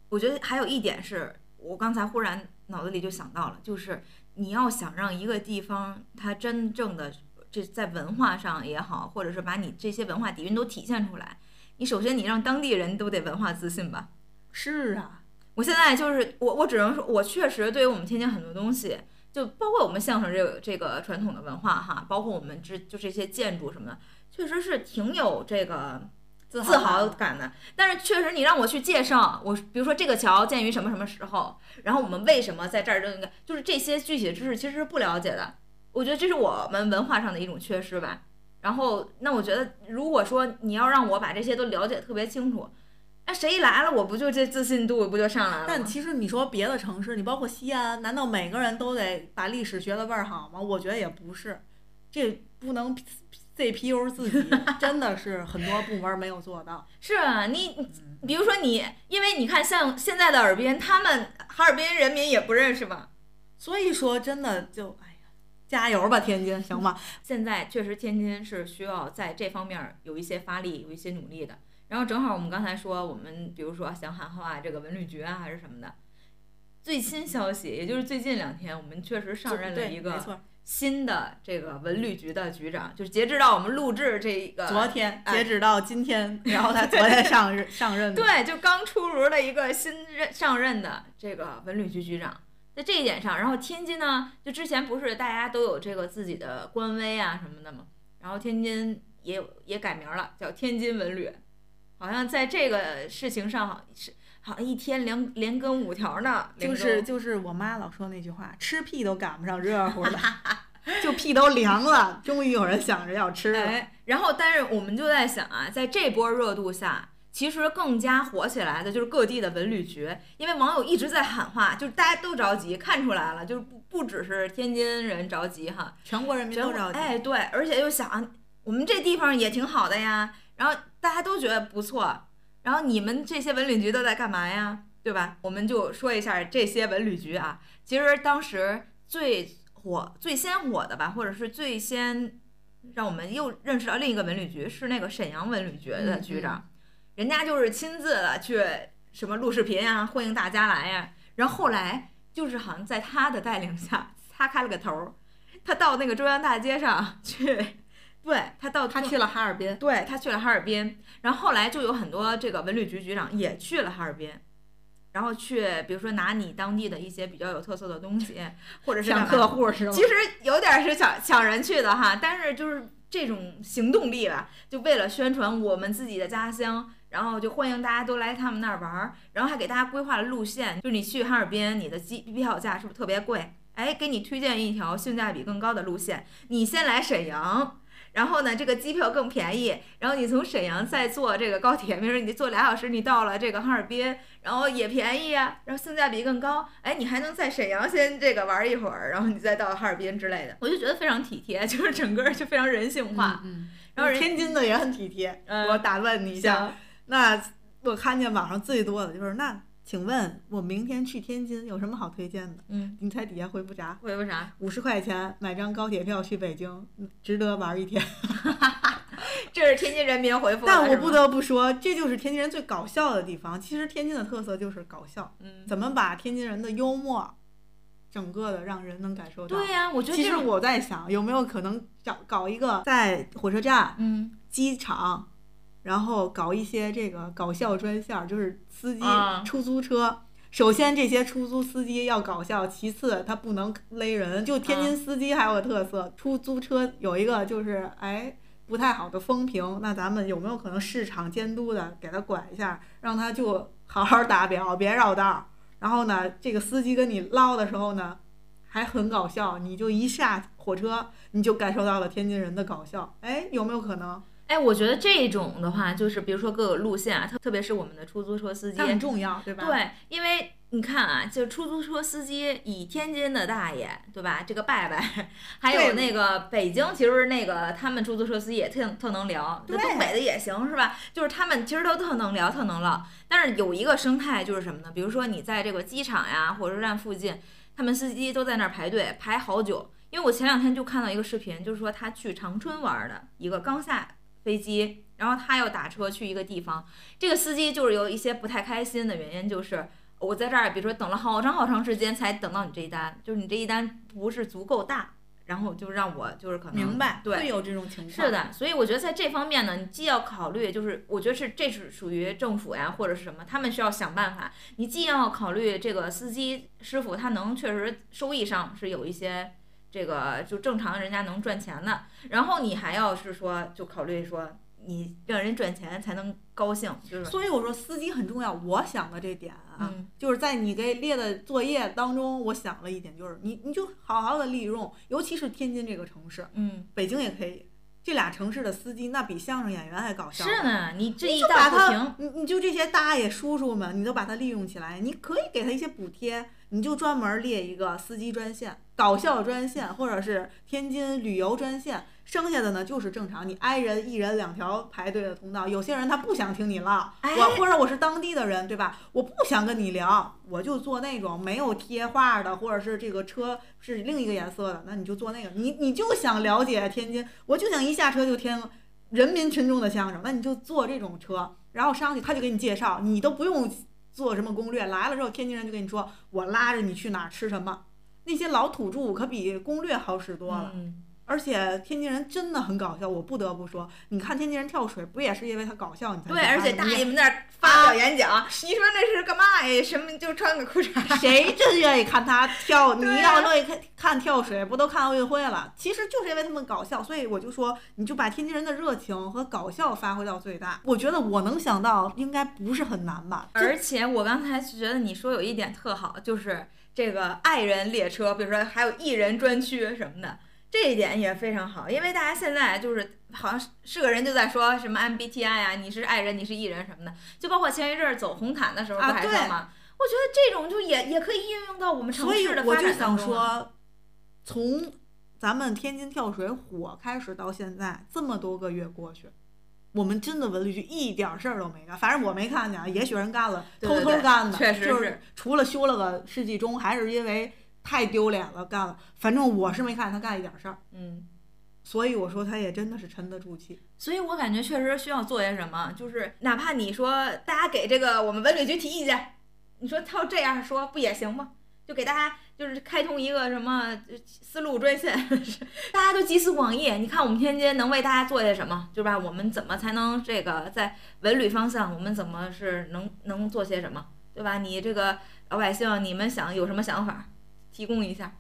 我觉得还有一点是我刚才忽然脑子里就想到了，就是你要想让一个地方它真正的这在文化上也好，或者是把你这些文化底蕴都体现出来，你首先你让当地人都得文化自信吧。是啊，我现在就是我，我只能说，我确实对于我们天津很多东西，就包括我们相声这个这个传统的文化哈，包括我们这就这些建筑什么的，确实是挺有这个自自豪豪感的。但是确实，你让我去介绍，我比如说这个桥建于什么什么时候，然后我们为什么在这儿就应该，就是这些具体的知识其实是不了解的。我觉得这是我们文化上的一种缺失吧。然后，那我觉得如果说你要让我把这些都了解特别清楚，那谁一来了，我不就这自信度不就上来了？但其实你说别的城市，你包括西安，难道每个人都得把历史学的倍儿好吗？我觉得也不是，这不能 CPU 自己，真的是很多部门没有做到。是啊，你比如说你，因为你看像现在的尔滨，他们哈尔滨人民也不认识吧？所以说，真的就哎呀，加油吧，天津，行吗？现在确实天津是需要在这方面有一些发力，有一些努力的。然后正好我们刚才说，我们比如说想喊话这个文旅局啊，还是什么的。最新消息，也就是最近两天，我们确实上任了一个。新的这个文旅局的局长，就是截止到我们录制这个昨天哎截止到今天，然后他昨天上任上任的。对，就刚出炉的一个新任上任的这个文旅局局长，在这一点上，然后天津呢，就之前不是大家都有这个自己的官微啊什么的嘛，然后天津也有也改名了，叫天津文旅，好像在这个事情上，好是好像一天连连跟五条呢，就是就是我妈老说那句话，吃屁都赶不上热乎的，就屁都凉了，终于有人想着要吃了。然后，但是我们就在想啊，在这波热度下。其实更加火起来的就是各地的文旅局，因为网友一直在喊话，就是大家都着急，看出来了，就是不不只是天津人着急哈，全国人民都着急。哎，对，而且又想我们这地方也挺好的呀，然后大家都觉得不错，然后你们这些文旅局都在干嘛呀？对吧？我们就说一下这些文旅局啊，其实当时最火、最先火的吧，或者是最先让我们又认识到另一个文旅局是那个沈阳文旅局的局长。人家就是亲自的去什么录视频呀，欢迎大家来呀。然后后来就是好像在他的带领下，他开了个头儿，他到那个中央大街上去，对他到他去了哈尔滨，对他去了哈尔滨。然后后来就有很多这个文旅局局长也去了哈尔滨，然后去比如说拿你当地的一些比较有特色的东西，或者是抢客户是吗？其实有点是抢抢人去的哈，但是就是这种行动力吧，就为了宣传我们自己的家乡。然后就欢迎大家都来他们那儿玩儿，然后还给大家规划了路线，就是你去哈尔滨，你的机票价是不是特别贵？哎，给你推荐一条性价比更高的路线，你先来沈阳，然后呢，这个机票更便宜，然后你从沈阳再坐这个高铁，比如说你坐俩小时，你到了这个哈尔滨，然后也便宜啊，然后性价比更高，哎，你还能在沈阳先这个玩一会儿，然后你再到哈尔滨之类的，我就觉得非常体贴，就是整个就非常人性化。嗯，然后天津的也很体贴。我打断你一下。那我看见网上最多的就是那，请问我明天去天津有什么好推荐的？嗯，你猜底下回复啥？回复啥？五十块钱买张高铁票去北京，值得玩一天。这是天津人民回复。但我不得不说，这就是天津人最搞笑的地方。其实天津的特色就是搞笑。嗯。怎么把天津人的幽默，整个的让人能感受到？对呀，我觉得。其实我在想，有没有可能找搞一个在火车站、嗯，机场。然后搞一些这个搞笑专项，就是司机出租车。首先，这些出租司机要搞笑；其次，他不能勒人。就天津司机还有个特色，出租车有一个就是哎不太好的风评。那咱们有没有可能市场监督的给他管一下，让他就好好打表，别绕道。然后呢，这个司机跟你唠的时候呢，还很搞笑。你就一下火车，你就感受到了天津人的搞笑。哎，有没有可能？哎，我觉得这种的话，就是比如说各个路线啊，特特别是我们的出租车司机很重要，对吧？对，因为你看啊，就出租车司机以天津的大爷，对吧？这个拜拜，还有那个北京，其实那个他们出租车司机也特特能聊，东北的也行，是吧？就是他们其实都特能聊，特能唠。但是有一个生态就是什么呢？比如说你在这个机场呀、火车站附近，他们司机都在那儿排队排好久。因为我前两天就看到一个视频，就是说他去长春玩的一个刚下。飞机，然后他又打车去一个地方，这个司机就是有一些不太开心的原因，就是我在这儿，比如说等了好长好长时间才等到你这一单，就是你这一单不是足够大，然后就让我就是可能明白，对，会有这种情况。是的，所以我觉得在这方面呢，你既要考虑，就是我觉得是这是属于政府呀或者是什么，他们需要想办法，你既要考虑这个司机师傅他能确实收益上是有一些。这个就正常人家能赚钱的，然后你还要是说，就考虑说你让人赚钱才能高兴，就是。所以我说司机很重要。我想的这点啊，就是在你给列的作业当中，我想了一点，就是你你就好好的利用，尤其是天津这个城市，嗯，北京也可以，这俩城市的司机那比相声演员还搞笑。是呢，你这一大不停，你你就这些大爷叔叔们，你都把他利用起来，你可以给他一些补贴。你就专门列一个司机专线、搞笑专线，或者是天津旅游专线，剩下的呢就是正常，你挨人一人两条排队的通道。有些人他不想听你唠，我或者我是当地的人，对吧？我不想跟你聊，我就坐那种没有贴画的，或者是这个车是另一个颜色的，那你就坐那个。你你就想了解天津，我就想一下车就听人民群众的相声，那你就坐这种车，然后上去他就给你介绍，你都不用。做什么攻略来了之后，天津人就跟你说，我拉着你去哪儿吃什么。那些老土著可比攻略好使多了。而且天津人真的很搞笑，我不得不说，你看天津人跳水，不也是因为他搞笑你才对，而且大爷们那儿发表演讲，你说那是干嘛呀？什么就穿个裤衩？谁真愿意看他跳？你要乐意看看跳水，不都看奥运会了？其实就是因为他们搞笑，所以我就说，你就把天津人的热情和搞笑发挥到最大。我觉得我能想到，应该不是很难吧？而且我刚才觉得你说有一点特好，就是这个爱人列车，比如说还有艺人专区什么的，这一点也非常好。因为大家现在就是好像是是个人就在说什么 MBTI 啊，你是爱人，你是艺人什么的，就包括前一阵儿走红毯的时候不还说吗？我觉得这种就也也可以应用到我们城市的发我就想展当中啊。说，从咱们天津跳水火开始到现在这么多个月过去，我们真的文旅局一点事儿都没干。反正我没看见啊，也许人干了，偷偷干的，确实就是除了修了个世纪钟，还是因为太丢脸了干了。反正我是没看见他干一点事儿，嗯。所以我说他也真的是沉得住气。所以我感觉确实需要做些什么，就是哪怕你说大家给这个我们文旅局提意见，你说他要这样说不也行吗？就给大家就是开通一个什么思路专线，大家都集思广益。你看我们天津能为大家做些什么，对吧？我们怎么才能这个在文旅方向，我们怎么是能能做些什么，对吧？你这个老百姓，你们想有什么想法，提供一下。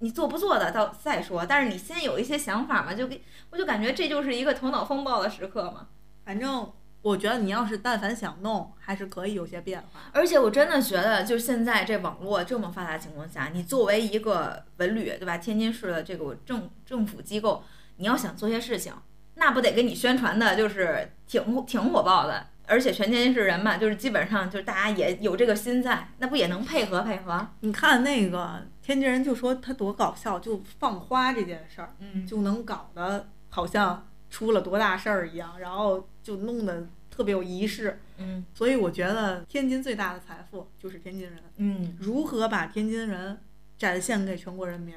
你做不做的到再说，但是你先有一些想法嘛，就给我就感觉这就是一个头脑风暴的时刻嘛。反正我觉得你要是但凡想弄，还是可以有些变化。而且我真的觉得，就现在这网络这么发达情况下，你作为一个文旅，对吧？天津市的这个政政府机构，你要想做些事情，那不得给你宣传的，就是挺挺火爆的。而且全天津市人嘛，就是基本上就是大家也有这个心在，那不也能配合配合？你看那个天津人就说他多搞笑，就放花这件事儿。嗯，就能搞得好像出了多大事儿一样，然后就弄得特别有仪式。嗯所以我觉得天津最大的财富就是天津人，嗯如何把天津人展现给全国人民，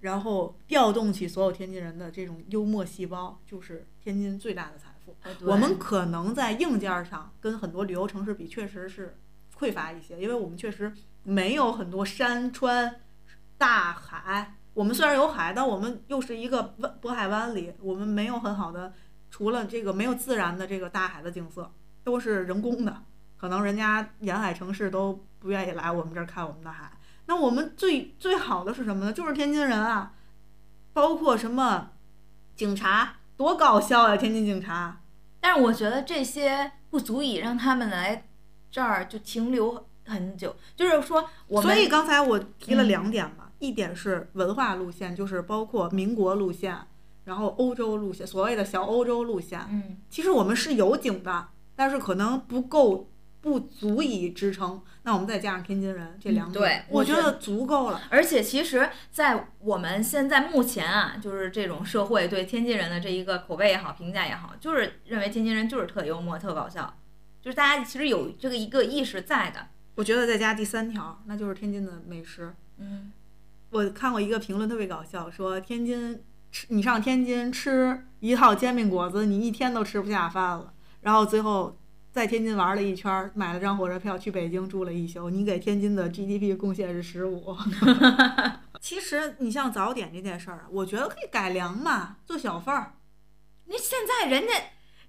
然后调动起所有天津人的这种幽默细胞，就是天津最大的财富。我们可能在硬件上跟很多旅游城市比，确实是匮乏一些，因为我们确实没有很多山川、大海。我们虽然有海，但我们又是一个湾渤海湾里，我们没有很好的，除了这个没有自然的这个大海的景色，都是人工的。可能人家沿海城市都不愿意来我们这儿看我们的海。那我们最最好的是什么呢？就是天津人啊，包括什么警察，多搞笑呀、天津警察。但是我觉得这些不足以让他们来这儿就停留很久，就是说我们所以刚才我提了嗯两点嘛，一点是文化路线，就是包括民国路线，然后欧洲路线，所谓的小欧洲路线。嗯其实我们是有景的，但是可能不够，不足以支撑。那我们再加上天津人这两点，嗯对我觉我觉得足够了。而且其实，在我们现在目前啊，就是这种社会对天津人的这一个口碑也好，评价也好，就是认为天津人就是特幽默、特搞笑，就是大家其实有这个一个意识在的。我觉得再加第三条，那就是天津的美食。嗯我看过一个评论特别搞笑，说天津吃你上天津吃一套煎饼果子，你一天都吃不下饭了。然后最后在天津玩了一圈，买了张火车票去北京住了一宿，你给天津的 GDP 贡献是十五。其实你像早点这件事儿，我觉得可以改良嘛，做小份儿。那现在人家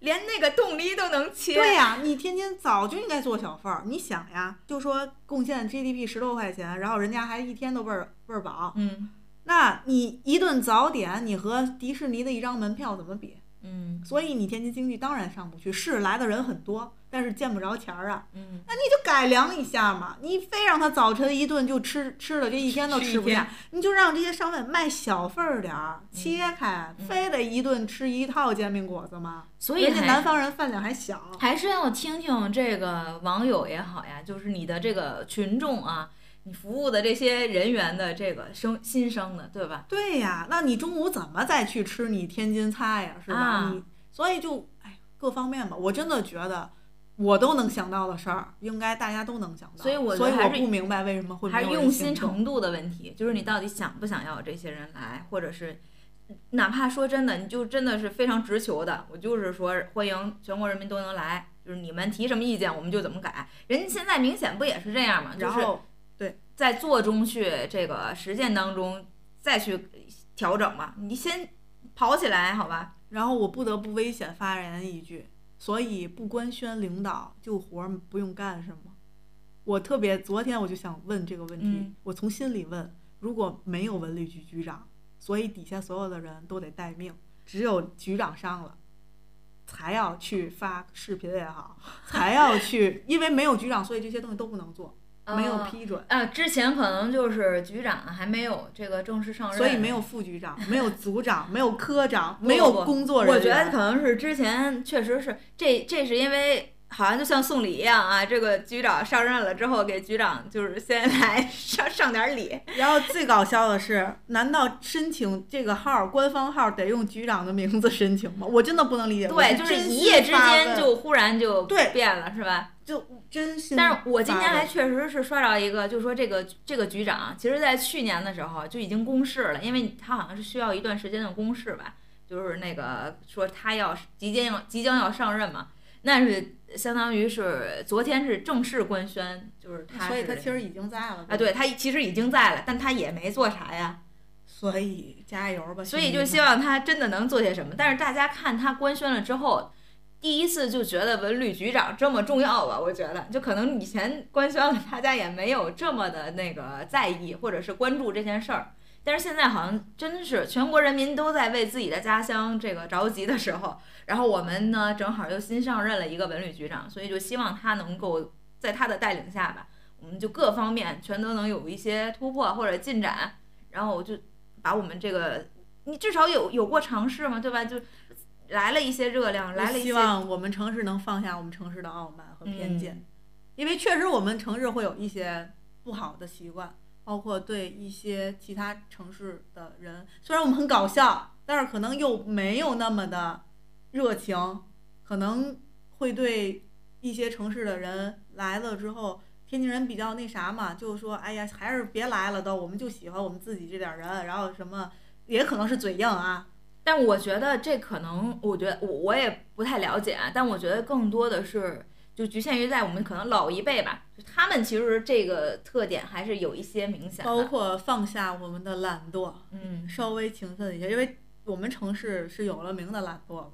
连那个冻梨都能切，对呀、你天津早就应该做小份儿。你想呀，就说贡献 GDP 十多块钱，然后人家还一天都倍儿倍儿饱，嗯那你一顿早点，你和迪士尼的一张门票怎么比？嗯所以你天津经济当然上不去，是来的人很多，但是见不着钱儿啊。嗯，那你就改良一下嘛，你非让他早晨一顿就吃吃了，这一天都吃不下，你就让这些商贩卖小份儿点儿，切开，嗯非得一顿吃一套煎饼果子吗？所以还人家南方人饭量还小。还是要听听这个网友也好呀，就是你的这个群众啊，你服务的这些人员的这个生新生的，对吧？对呀，那你中午怎么再去吃你天津菜呀？是吧？啊你所以就哎，各方面吧，我真的觉得我都能想到的事儿，应该大家都能想到。所以我所以我不明白为什么会还是用心程度的问题，就是你到底想不想要这些人来，或者是哪怕说真的，你就真的是非常直球的，我就是说欢迎全国人民都能来，就是你们提什么意见我们就怎么改。人家现在明显不也是这样吗？就是然后在做中去这个实践当中再去调整嘛，你先跑起来，好吧？然后我不得不危险发言一句，所以不官宣领导就活儿不用干是吗？我特别昨天我就想问这个问题，嗯我从心里问，如果没有文旅局局长，所以底下所有的人都得待命，只有局长上了。才要去发视频也好，才要去，因为没有局长，所以这些东西都不能做，没有批准，啊，之前可能就是局长还没有这个正式上任，所以没有副局长，没有组长，没有科长，没有工作人员。我觉得可能是之前确实是这这是因为好像就像送礼一样啊，这个局长上任了之后，给局长就是先来上上点礼。然后最搞笑的是，难道申请这个号官方号得用局长的名字申请吗？我真的不能理解。对，就是一夜之间就忽然就变了，是吧？就真心。但是我今年还还确实是刷着一个，就是说这个这个局长，其实在去年的时候就已经公示了，因为他好像是需要一段时间的公示吧，就是那个说他要即将要即将要上任嘛，那是相当于是昨天是正式官宣，就是他所以他是其实已经在了啊，对他其实已经在了，但他也没做啥呀，所以加油吧。所以就希望他真的能做些什么。但是大家看他官宣了之后，第一次就觉得文旅局长这么重要吧？我觉得就可能以前官宣了，大家也没有这么的那个在意或者是关注这件事儿。但是现在好像真是全国人民都在为自己的家乡这个着急的时候，然后我们呢正好又新上任了一个文旅局长，所以就希望他能够在他的带领下吧，我们就各方面全都能有一些突破或者进展，然后我就把我们这个你至少有有过尝试嘛，对吧？就来了一些热量，来了一些希望我们城市能放下我们城市的傲慢和偏见，嗯因为确实我们城市会有一些不好的习惯，包括对一些其他城市的人，虽然我们很搞笑，但是可能又没有那么的热情，可能会对一些城市的人来了之后。天津人比较那啥嘛，就说，哎呀，还是别来了都，我们就喜欢我们自己这点人，然后什么，也可能是嘴硬啊，但我觉得这可能，我觉得我我也不太了解啊，但我觉得更多的是就局限于在我们可能老一辈吧，就他们其实这个特点还是有一些明显的包。括放下我们的懒惰，嗯，稍微勤奋一些，因为我们城市是有了名的懒惰嘛。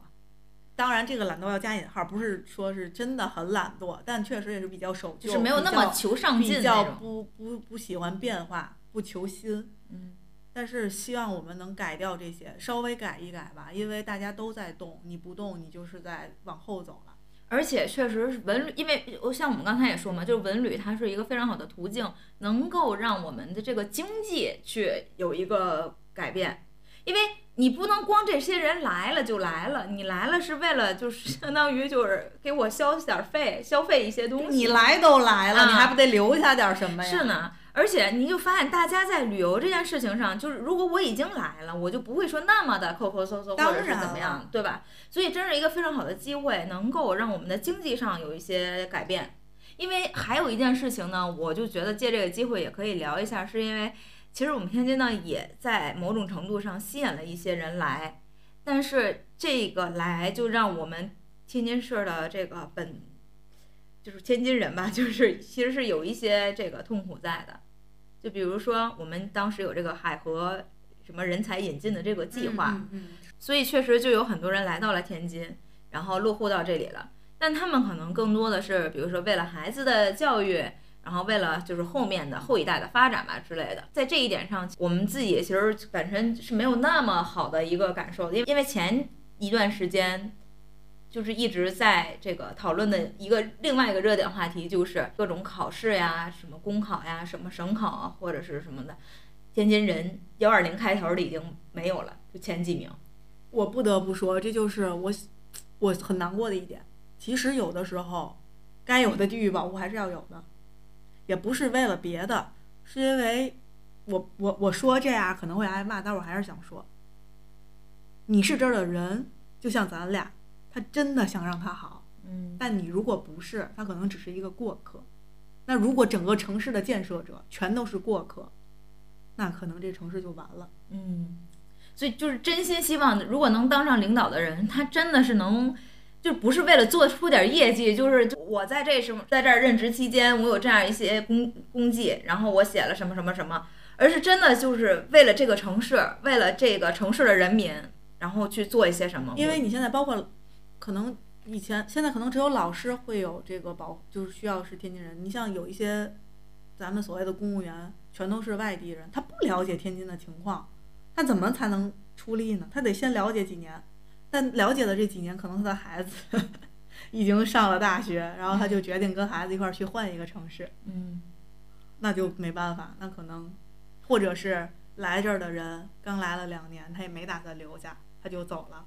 当然，这个懒惰要加引号，不是说是真的很懒惰，但确实也是比较守旧，就是没有那么求上进比较。不不不喜欢变化，不求新。嗯，但是希望我们能改掉这些，稍微改一改吧，因为大家都在动，你不动，你就是在往后走了。而且确实是文旅，因为我像我们刚才也说嘛，就是文旅它是一个非常好的途径，能够让我们的这个经济去有一个改变，因为你不能光这些人来了就来了，你来了是为了就是相当于就是给我消点费，消费一些东西。你来都来了，啊你还不得留下点什么呀？是呢，而且你就发现大家在旅游这件事情上，就是如果我已经来了，我就不会说那么的抠抠搜搜，或者是怎么样，对吧？所以真是一个非常好的机会，能够让我们的经济上有一些改变。因为还有一件事情呢，我就觉得借这个机会也可以聊一下，是因为其实我们天津呢也在某种程度上吸引了一些人来，但是这个来就让我们天津市的这个本就是天津人吧，就是其实是有一些这个痛苦在的。就比如说我们当时有这个海河什么人才引进的这个计划，嗯嗯所以确实就有很多人来到了天津，然后落户到这里了。但他们可能更多的是，比如说为了孩子的教育，然后为了就是后面的后一代的发展吧之类的。在这一点上，我们自己其实本身是没有那么好的一个感受的，因为因为前一段时间。就是一直在这个讨论的一个另外一个热点话题，就是各种考试呀，什么公考呀，什么省考啊，或者是什么的。天津人幺二零开头的已经没有了，就前几名。我不得不说，这就是我我很难过的一点。其实有的时候，该有的地域保护还是要有的，也不是为了别的，是因为我我我说这样可能会挨骂，但我还是想说，你是这儿的人，就像咱俩，他真的想让他好，嗯，但你如果不是，他可能只是一个过客。那如果整个城市的建设者全都是过客，那可能这城市就完了。嗯，所以就是真心希望，如果能当上领导的人，他真的是能，就不是为了做出点业绩，就是我在这什么，在这儿任职期间，我有这样一些功功绩，然后我写了什么什么什么，而是真的就是为了这个城市，为了这个城市的人民，然后去做一些什么。因为你现在包括可能以前现在可能只有老师会有这个保，就是需要是天津人。你像有一些咱们所谓的公务员，全都是外地人，他不了解天津的情况，他怎么才能出力呢？他得先了解几年，但了解的这几年，可能他的孩子 已经上了大学，然后他就决定跟孩子一块儿去换一个城市。嗯，那就没办法，那可能或者是来这儿的人刚来了两年，他也没打算留下，他就走了。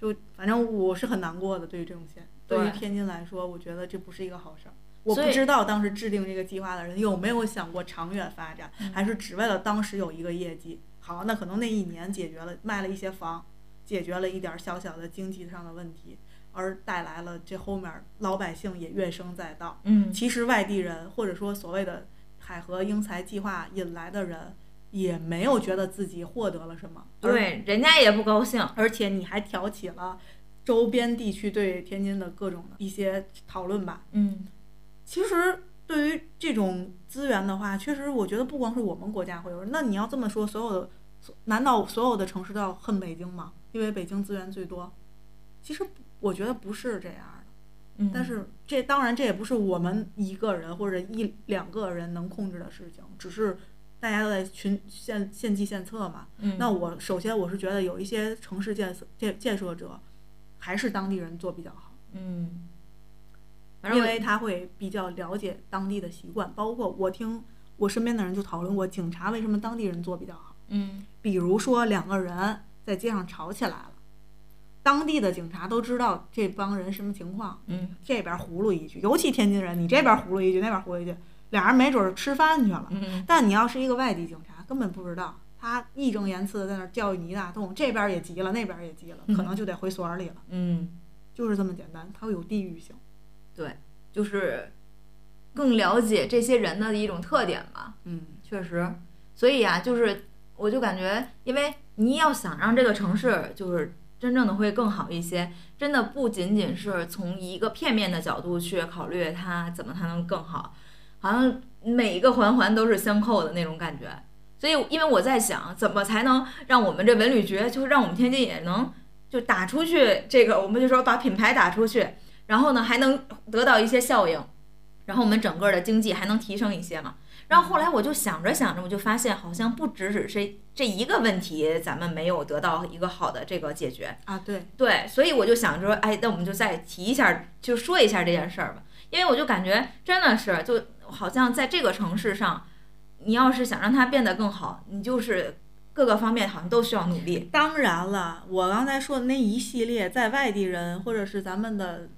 就反正我是很难过的，对于这种县，对于天津来说，我觉得这不是一个好事儿。我不知道当时制定这个计划的人有没有想过长远发展，还是只为了当时有一个业绩。好，那可能那一年解决了卖了一些房，解决了一点小小的经济上的问题，而带来了这后面老百姓也怨声载道。嗯，其实外地人或者说所谓的海河英才计划引来的人，也没有觉得自己获得了什么。对，人家也不高兴，而且你还挑起了周边地区对天津的各种的一些讨论吧。嗯。其实对于这种资源的话，确实我觉得不光是我们国家会有。那你要这么说，所有的难道所有的城市都要恨北京吗？因为北京资源最多？其实我觉得不是这样的。嗯。但是这当然这也不是我们一个人或者一两个人能控制的事情，只是大家都在群献献计献策嘛。嗯。那我首先我是觉得有一些城市建设建建设者，还是当地人做比较好。嗯。因为他会比较了解当地的习惯，包括我听我身边的人就讨论过，警察为什么当地人做比较好。嗯，比如说两个人在街上吵起来了，当地的警察都知道这帮人什么情况。嗯，这边呼噜一句，尤其天津人，你这边呼噜一句，那边呼噜一句，俩人没准吃饭去了。嗯，但你要是一个外地警察，根本不知道，他义正言辞的在那儿教育你一大通，这边也急了，那边也急了，可能就得回所里了。嗯，就是这么简单，它有地域性。对，就是更了解这些人的一种特点吧。嗯，确实，所以啊，就是我就感觉，因为你要想让这个城市就是真正的会更好一些，真的不仅仅是从一个片面的角度去考虑它怎么才能更好，好像每一个环环都是相扣的那种感觉。所以，因为我在想，怎么才能让我们这文旅局，就让我们天津也能就打出去这个，我们就说把品牌打出去。然后呢，还能得到一些效应，然后我们整个的经济还能提升一些嘛。然后后来我就想着想着，我就发现好像不只只是这一个问题，咱们没有得到一个好的这个解决啊。对对，所以我就想着说，哎，那我们就再提一下，就说一下这件事儿吧。因为我就感觉真的是，就好像在这个城市上，你要是想让它变得更好，你就是各个方面好像都需要努力。当然了，我刚才说的那一系列，在外地人或者是咱们的。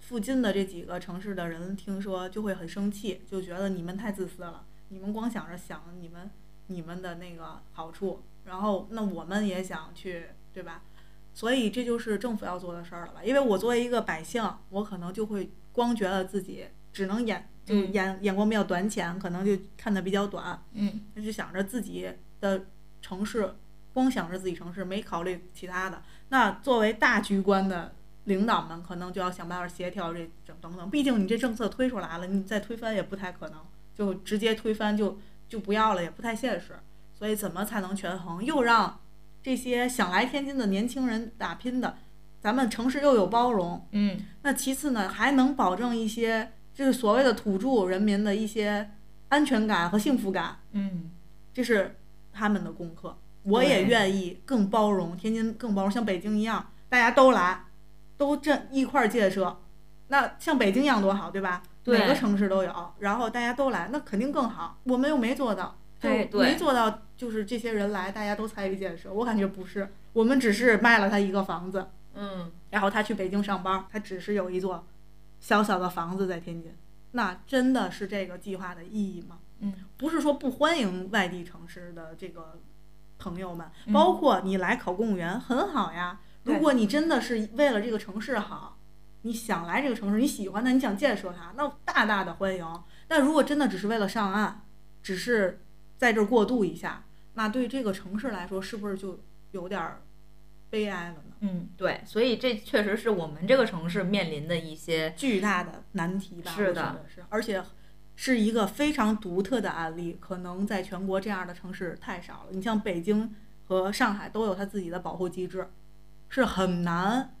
附近的这几个城市的人听说就会很生气，就觉得你们太自私了，你们光想着想你们你们的那个好处，然后那我们也想去，对吧？所以这就是政府要做的事儿了吧？因为我作为一个百姓，我可能就会光觉得自己只能眼就眼眼光比较短浅，可能就看的比较短，嗯，他就想着自己的城市，光想着自己城市，没考虑其他的。那作为大局观的。领导们可能就要想办法协调这等等等，毕竟你这政策推出来了，你再推翻也不太可能，就直接推翻就就不要了，也不太现实。所以怎么才能权衡，又让这些想来天津的年轻人打拼的，咱们城市又有包容，嗯，那其次呢，还能保证一些就是所谓的土著人民的一些安全感和幸福感，嗯，这是他们的功课。我也愿意更包容，天津更包容，像北京一样，大家都来。都这一块儿建设，那像北京一样多好，对吧？每个城市都有，然后大家都来，那肯定更好。我们又没做到，就没做到，就是这些人来，大家都参与建设。我感觉不是，我们只是卖了他一个房子，嗯，然后他去北京上班，他只是有一座小小的房子在天津。那真的是这个计划的意义吗？嗯，不是说不欢迎外地城市的这个朋友们，包括你来考公务员很好呀。如果你真的是为了这个城市好，你想来这个城市，你喜欢它，你想建设它，那大大的欢迎。但如果真的只是为了上岸，只是在这儿过渡一下，那对这个城市来说，是不是就有点悲哀了呢？嗯，对，所以这确实是我们这个城市面临的一些巨大的难题吧。是的，是，而且是一个非常独特的案例，可能在全国这样的城市太少了。你像北京和上海都有它自己的保护机制，是很难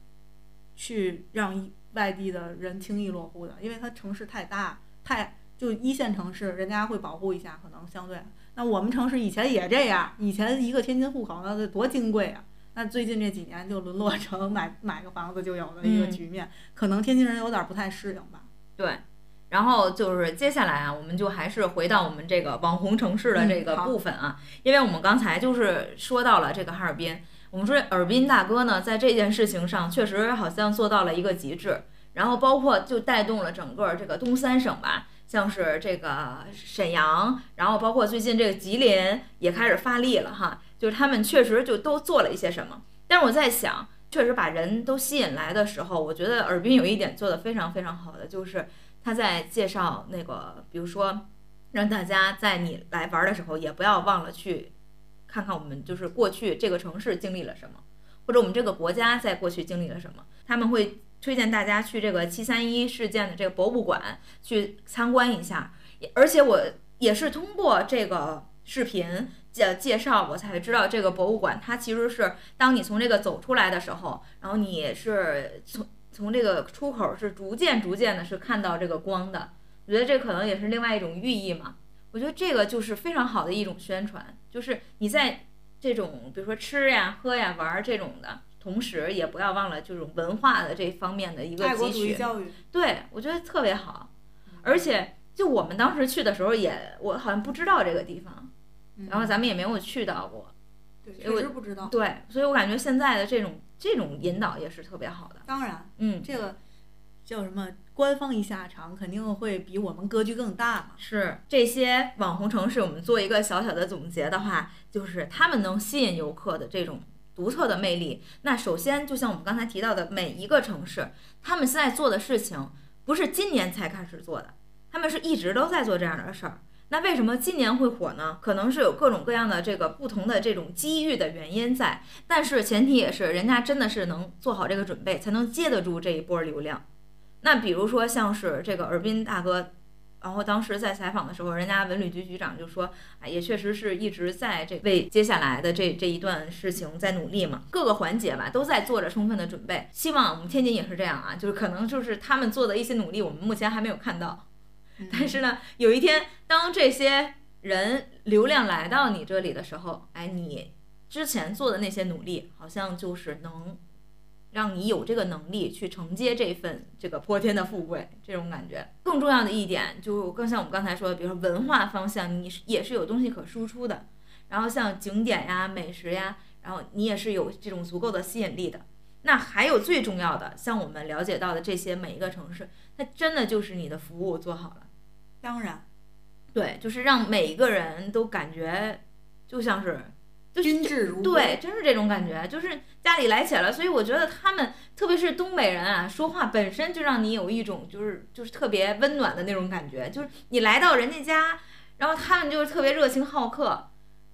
去让外地的人轻易落户的，因为它城市太大，太就一线城市，人家会保护一下，可能相对。那我们城市以前也这样，以前一个天津户口那得多金贵啊！那最近这几年就沦落成买买个房子就有的一个局面，可能天津人有点不太适应吧。对。然后就是接下来啊，我们就还是回到我们这个网红城市的这个部分啊，因为我们刚才就是说到了这个哈尔滨，我们说尔滨大哥呢，在这件事情上确实好像做到了一个极致，然后包括就带动了整个这个东三省吧，像是这个沈阳，然后包括最近这个吉林也开始发力了哈，就是他们确实就都做了一些什么，但是我在想，确实把人都吸引来的时候，我觉得尔滨有一点做的非常非常好的就是。他在介绍那个，比如说，让大家在你来玩的时候，也不要忘了去看看我们就是过去这个城市经历了什么，或者我们这个国家在过去经历了什么。他们会推荐大家去这个七三一事件的这个博物馆去参观一下。而且我也是通过这个视频介介绍，我才知道这个博物馆它其实是当你从这个走出来的时候，然后你是从。从这个出口是逐渐逐渐的，是看到这个光的。我觉得这可能也是另外一种寓意嘛。我觉得这个就是非常好的一种宣传，就是你在这种比如说吃呀、喝呀、玩这种的同时，也不要忘了这种文化的这方面的一个汲取。教育。对，我觉得特别好。而且就我们当时去的时候，也我好像不知道这个地方，然后咱们也没有去到过。对，确实不知道。对，所以我感觉现在的这种。这种引导也是特别好的。当然，嗯，这个叫什么？官方一下场，肯定会比我们格局更大嘛。是这些网红城市，我们做一个小小的总结的话，就是他们能吸引游客的这种独特的魅力。那首先，就像我们刚才提到的，每一个城市，他们现在做的事情不是今年才开始做的，他们是一直都在做这样的事儿。那为什么今年会火呢？可能是有各种各样的这个不同的这种机遇的原因在，但是前提也是人家真的是能做好这个准备，才能接得住这一波流量。那比如说像是这个尔滨大哥，然后当时在采访的时候，人家文旅局局长就说，啊，也确实是一直在这为接下来的这这一段事情在努力嘛，各个环节吧都在做着充分的准备。希望我们天津也是这样啊，就是可能就是他们做的一些努力，我们目前还没有看到。但是呢，有一天当这些人流量来到你这里的时候，哎，你之前做的那些努力，好像就是能让你有这个能力去承接这份这个泼天的富贵，这种感觉。更重要的一点，就更像我们刚才说的，比如说文化方向，你也是有东西可输出的。然后像景点呀、美食呀，然后你也是有这种足够的吸引力的。那还有最重要的，像我们了解到的这些每一个城市，它真的就是你的服务做好了。当然，对，就是让每一个人都感觉就像是，就宾至如，对，真是这种感觉，就是家里来钱了。所以我觉得他们，特别是东北人啊，说话本身就让你有一种就是就是特别温暖的那种感觉，就是你来到人家家，然后他们就是特别热情好客，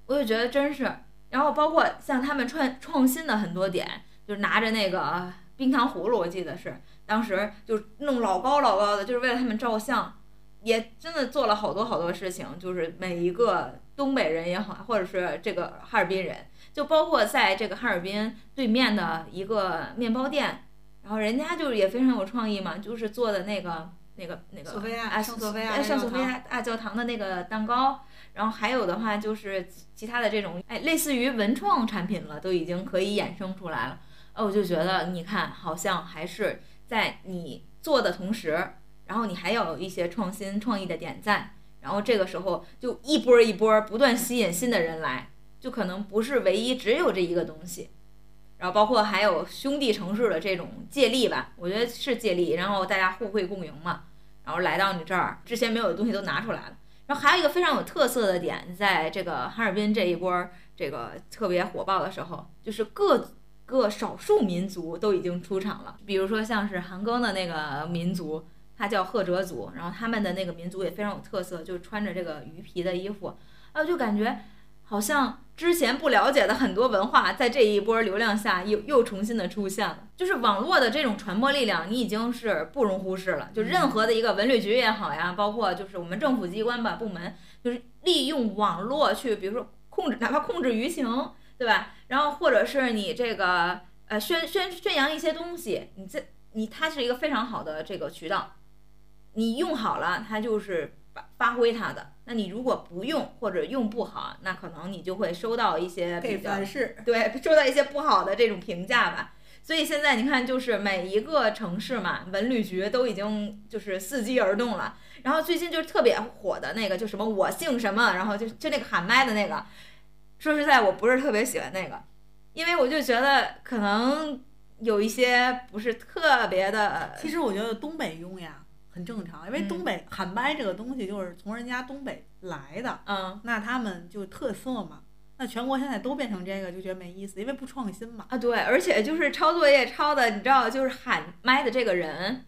我就觉得真是。然后包括像他们创创新的很多点，就是拿着那个冰糖葫芦，我记得是当时就弄老高老高的，就是为了他们照相。也真的做了好多好多事情，就是每一个东北人也好，或者是这个哈尔滨人，就包括在这个哈尔滨对面的一个面包店，然后人家就是也非常有创意嘛，就是做的那个那个那个索菲亚圣索菲亚圣索菲亚大教堂的那个蛋糕，然后还有的话就是其他的这种哎类似于文创产品了，都已经可以衍生出来了。哦，我就觉得你看，好像还是在你做的同时。然后你还要有一些创新创意的点赞，然后这个时候就一波一波不断吸引新的人来，就可能不是唯一只有这一个东西，然后包括还有兄弟城市的这种借力吧，我觉得是借力，然后大家互惠共赢嘛，然后来到你这儿之前没有的东西都拿出来了，然后还有一个非常有特色的点，在这个哈尔滨这一波这个特别火爆的时候，就是各个少数民族都已经出场了，比如说像是韩庚的那个民族。他叫赫哲族，然后他们的那个民族也非常有特色，就穿着这个鱼皮的衣服，啊，就感觉好像之前不了解的很多文化，在这一波流量下又又重新的出现了。就是网络的这种传播力量，你已经是不容忽视了。就任何的一个文旅局也好呀，包括就是我们政府机关吧部门，就是利用网络去，比如说控制，哪怕控制舆情，对吧？然后或者是你这个呃宣宣宣扬一些东西，你这你它是一个非常好的这个渠道，你用好了，它就是发发挥它的。那你如果不用或者用不好，那可能你就会收到一些比较反噬。对，收到一些不好的这种评价吧。所以现在你看，就是每一个城市嘛，文旅局都已经就是伺机而动了。然后最近就是特别火的那个，就什么我姓什么，然后就就那个喊麦的那个。说实在，我不是特别喜欢那个，因为我就觉得可能有一些不是特别的。其实我觉得东北用呀很正常，因为东北喊麦这个东西就是从人家东北来的，嗯，那他们就特色嘛。那全国现在都变成这个，就觉得没意思，因为不创新嘛。啊，对，而且就是抄作业抄的，你知道，就是喊麦的这个人，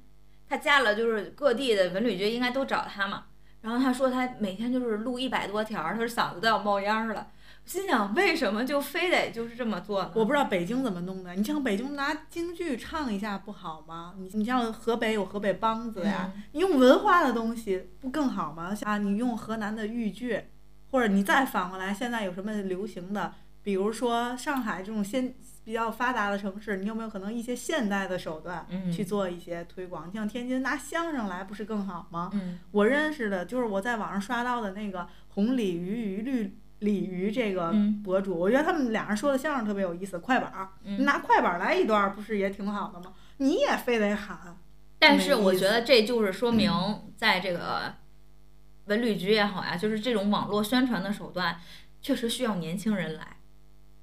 他加了就是各地的文旅局应该都找他嘛。然后他说他每天就是录一百多条，他说嗓子都要冒烟了。心想为什么就非得就是这么做呢？我不知道北京怎么弄的。你像北京拿京剧唱一下不好吗？你你像河北有河北梆子呀，你用文化的东西不更好吗？啊你用河南的豫剧，或者你再反过来，现在有什么流行的？比如说上海这种先比较发达的城市，你有没有可能一些现代的手段去做一些推广？你像天津拿相声来不是更好吗？我认识的就是我在网上刷到的那个红鲤鱼与绿。鲤鱼这个博主，我觉得他们俩人说的相声特别有意思。快板儿，你拿快板儿来一段，不是也挺好的吗？你也非得喊。但是我觉得这就是说明，在这个文旅局也好呀，就是这种网络宣传的手段，确实需要年轻人来，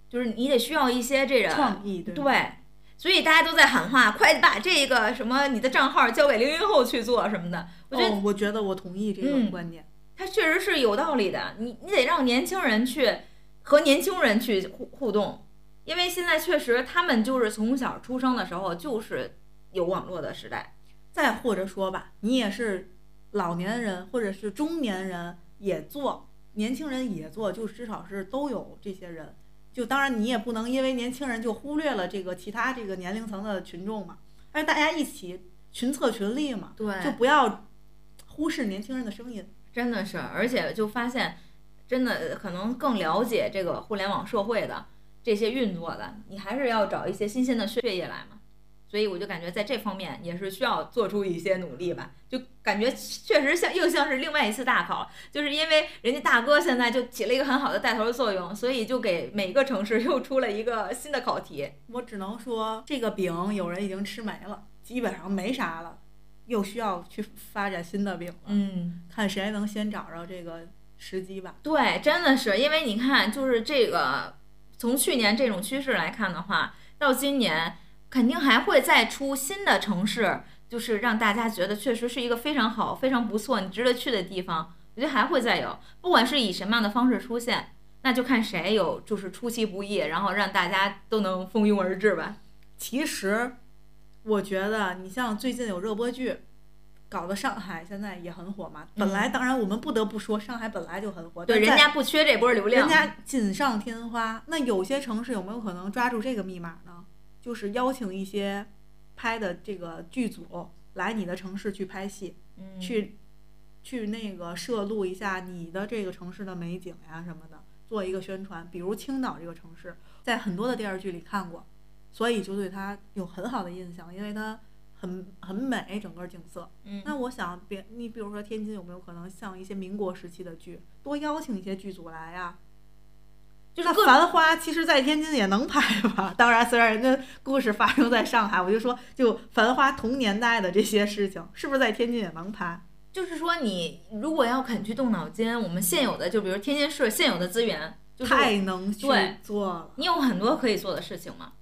就是你得需要一些这个创意，对。所以大家都在喊话，快把这个什么你的账号交给零零后去做什么的。我觉得，我觉得我同意这个观点。它确实是有道理的，你你得让年轻人去和年轻人去互互动，因为现在确实他们就是从小出生的时候就是有网络的时代。再或者说吧，你也是老年人或者是中年人也做，年轻人也做，就至少是都有这些人。就当然你也不能因为年轻人就忽略了这个其他这个年龄层的群众嘛，但是大家一起群策群力嘛，对，就不要忽视年轻人的声音。真的是，而且就发现，真的可能更了解这个互联网社会的这些运作的，你还是要找一些新鲜的血液来嘛。所以我就感觉在这方面也是需要做出一些努力吧。就感觉确实像又像是另外一次大考，就是因为人家大哥现在就起了一个很好的带头的作用，所以就给每个城市 又出了一个新的考题。我只能说，这个饼有人已经吃没了，基本上没啥了。又需要去发展新的饼了，嗯，看谁能先找着这个时机吧。对，真的是，因为你看，就是这个从去年这种趋势来看的话，到今年肯定还会再出新的城市，就是让大家觉得确实是一个非常好、非常不错、你值得去的地方。我觉得还会再有，不管是以什么样的方式出现，那就看谁有就是出其不意，然后让大家都能蜂拥而至吧。其实。我觉得你像最近有热播剧，搞得上海现在也很火嘛。本来当然我们不得不说，上海本来就很火。对，人家不缺这波流量。人家锦上添花。那有些城市有没有可能抓住这个密码呢？就是邀请一些拍的这个剧组来你的城市去拍戏，去去那个摄录一下你的这个城市的美景呀什么的，做一个宣传。比如青岛这个城市，在很多的电视剧里看过。所以就对它有很好的印象，因为它很很美，整个景色。嗯，那我想，别你比如说天津有没有可能像一些民国时期的剧，多邀请一些剧组来呀？就是《繁花》，其实在天津也能拍吧？当然，虽然人家故事发生在上海，我就说，就《繁花》同年代的这些事情，是不是在天津也能拍？就是说，你如果要肯去动脑筋，我们现有的，就比如天津市现有的资源，太能去做了。你有很多可以做的事情嘛。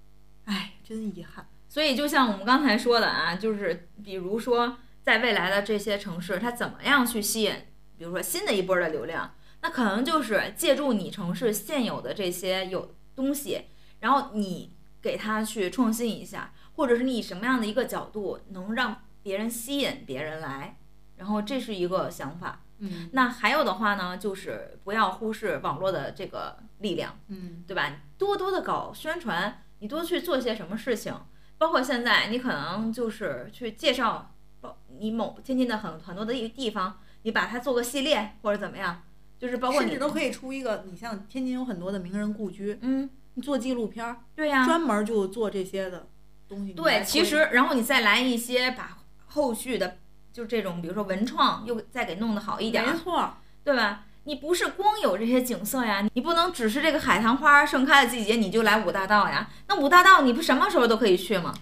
唉，真遗憾。所以就像我们刚才说的啊，就是比如说，在未来的这些城市，它怎么样去吸引，比如说新的一波的流量，那可能就是借助你城市现有的这些有东西，然后你给它去创新一下，或者是你以什么样的一个角度能让别人吸引别人来，然后这是一个想法。嗯那还有的话呢，就是不要忽视网络的这个力量，嗯对吧？多多的搞宣传，你多去做些什么事情，包括现在你可能就是去介绍，包你某天津的很很多的一地方，你把它做个系列或者怎么样，就是包括你甚至都可以出一个，你像天津有很多的名人故居，嗯，你做纪录片儿，对呀、专门就做这些的东西。对，其实然后你再来一些把后续的就这种，比如说文创又再给弄得好一点儿没，错，对吧？你不是光有这些景色呀，你不能只是这个海棠花盛开的季节你就来五大道呀。那五大道你不什么时候都可以去吗？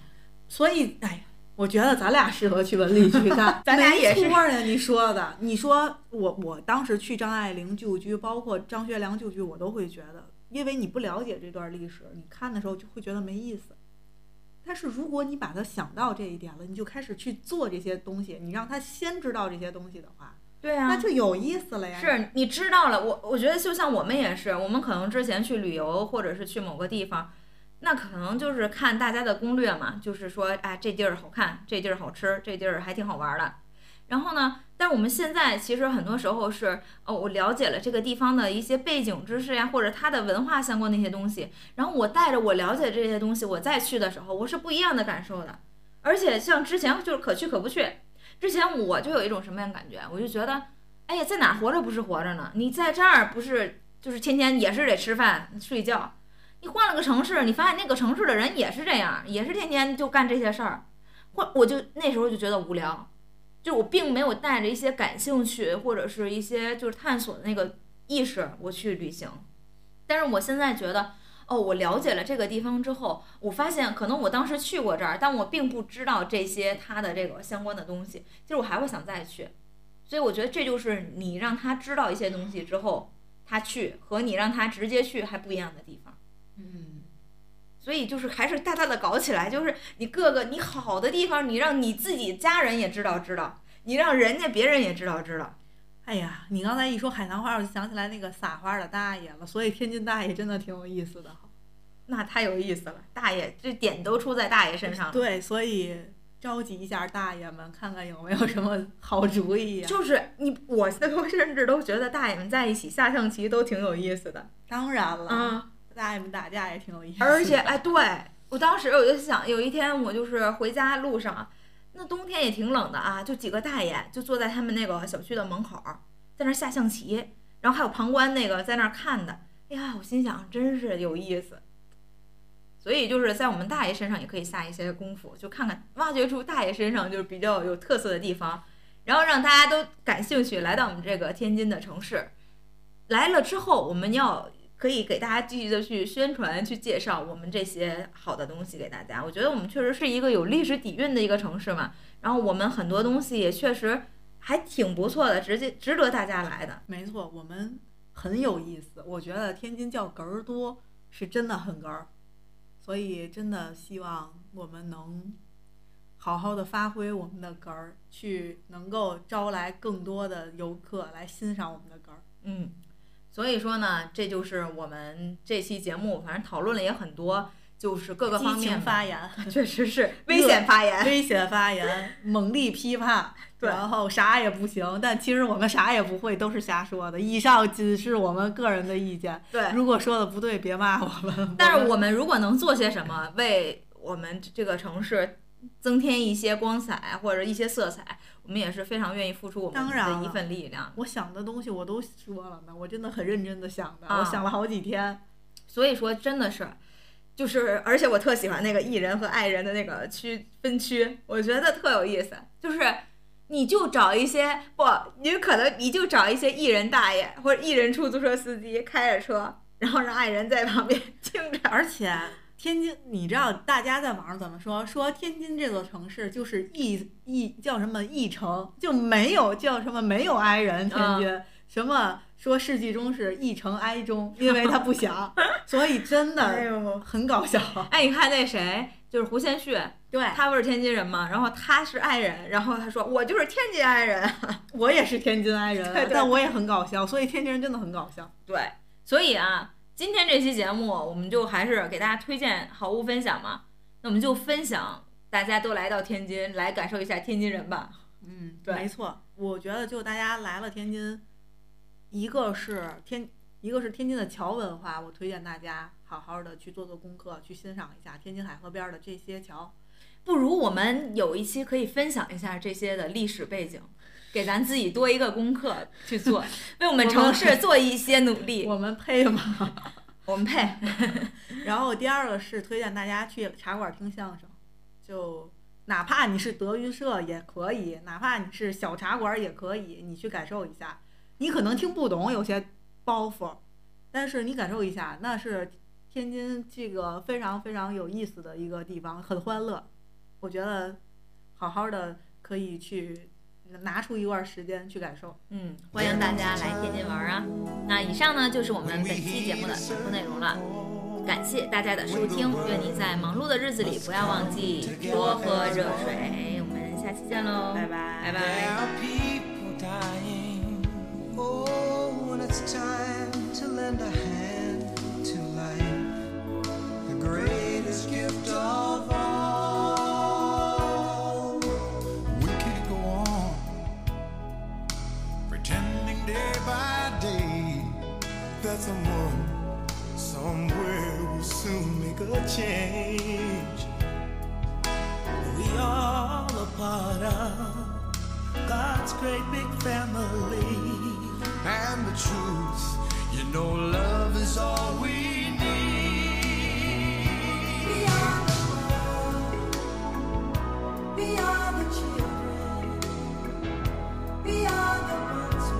所以哎呀，我觉得咱俩适合去文旅区干，咱俩也是没错呀。你说的，你说我我当时去张爱玲旧居，包括张学良旧居，我都会觉得，因为你不了解这段历史，你看的时候就会觉得没意思。但是如果你把它想到这一点了，你就开始去做这些东西，你让他先知道这些东西的话，对啊那就有意思了呀。是你知道了，我我觉得就像我们也是，我们可能之前去旅游或者是去某个地方，那可能就是看大家的攻略嘛，就是说，哎，这地儿好看，这地儿好吃，这地儿还挺好玩的。然后呢，但是我们现在其实很多时候是，哦，我了解了这个地方的一些背景知识呀，或者它的文化相关的一些东西，然后我带着我了解这些东西，我再去的时候，我是不一样的感受的。而且像之前就是可去可不去，之前我就有一种什么样的感觉，我就觉得。哎呀，在哪活着不是活着呢？你在这儿不是就是天天也是得吃饭睡觉？你换了个城市，你发现那个城市的人也是这样，也是天天就干这些事儿，或我就那时候就觉得无聊，就我并没有带着一些感兴趣或者是一些就是探索的那个意识我去旅行，但是我现在觉得。哦，我了解了这个地方之后，我发现可能我当时去过这儿，但我并不知道这些它的这个相关的东西，就是我还会想再去。所以我觉得这就是你让他知道一些东西之后，他去和你让他直接去还不一样的地方。嗯，所以就是还是大大的搞起来，就是你各个你好的地方，你让你自己家人也知道知道，你让人家别人也知道知道。哎呀，你刚才一说海棠花，我就想起来那个撒花的大爷了。所以天津大爷真的挺有意思的。那太有意思了，大爷这点都出在大爷身上。对，所以召集一下大爷们，看看有没有什么好主意呀、就是你，我都甚至都觉得大爷们在一起下象棋都挺有意思的。当然了，嗯，大爷们打架也挺有意思的。而且，哎，对我当时我就想，有一天我就是回家路上，那冬天也挺冷的啊，就几个大爷就坐在他们那个小区的门口，在那儿下象棋，然后还有旁观那个在那儿看的。哎呀，我心想，真是有意思。所以就是在我们大爷身上也可以下一些功夫，就看看挖掘出大爷身上就是比较有特色的地方，然后让大家都感兴趣来到我们这个天津的城市。来了之后，我们要可以给大家继续的去宣传、去介绍我们这些好的东西给大家。我觉得我们确实是一个有历史底蕴的一个城市嘛，然后我们很多东西也确实还挺不错的，直接值得大家来的。没错，我们很有意思。我觉得天津叫哏儿多，是真的很哏儿，所以真的希望我们能好好的发挥我们的哏儿，去能够招来更多的游客来欣赏我们的哏儿。嗯，所以说呢，这就是我们这期节目，反正讨论了也很多，就是各个方面发言，确实是 危险发言。危险发言，猛力批判，然后啥也不行，但其实我们啥也不会，都是瞎说的。以上仅是我们个人的意见，对，如果说的不对，别骂我们。但是我们如果能做些什么，为我们这个城市增添一些光彩或者一些色彩，我们也是非常愿意付出我们的一份力量。我想的东西我都说了呢，我真的很认真的想的，啊我想了好几天。所以说，真的是，就是，而且我特喜欢那个艺人和爱人的那个区分区，我觉得特有意思。就是，你就找一些不，你可能你就找一些艺人大爷或者艺人出租车司机开着车，然后让爱人在旁边听着。而且天津，你知道大家在网上怎么说？说天津这座城市就是一一叫什么一城，就没有叫什么没有哀人。天津、什么说世纪中是一城哀中，因为他不想，所以真的，很搞笑。哎，你看那谁，就是胡先煦，对他不是天津人吗？然后他是爱人，然后他说我就是天津爱人。我也是天津哀人，对对但我也很搞笑，所以天津人真的很搞笑。对，所以啊，今天这期节目我们就还是给大家推荐好物分享嘛，那我们就分享，大家都来到天津来感受一下天津人吧。嗯，对没错。我觉得就大家来了天津，一个是天，一个是天津的桥文化，我推荐大家好好的去做做功课，去欣赏一下天津海河边儿的这些桥。不如我们有一期可以分享一下这些的历史背景，给咱自己多一个功课去做，为我们城市做一些努力。我们 配吗？我们配。然后第二个是推荐大家去茶馆听相声，就哪怕你是德云社也可以，哪怕你是小茶馆也可以，你去感受一下。你可能听不懂有些包袱，但是你感受一下，那是天津这个非常非常有意思的一个地方，很欢乐。我觉得好好的可以去拿出一段时间去感受。嗯，欢迎大家来天津玩啊！那以上呢就是我们本期节目的全部内容了。感谢大家的收听，愿你在忙碌的日子里不要忘记多喝热水。我们下期见喽，拜拜拜 There 拜。are people dying. Oh, it's time to lend a hand to life, the greatest gift of all. that someone somewhere will soon make a change. We all a part of God's great big family. And the truth, you know, love is all we need. We are the world. We are the children. We are the ones.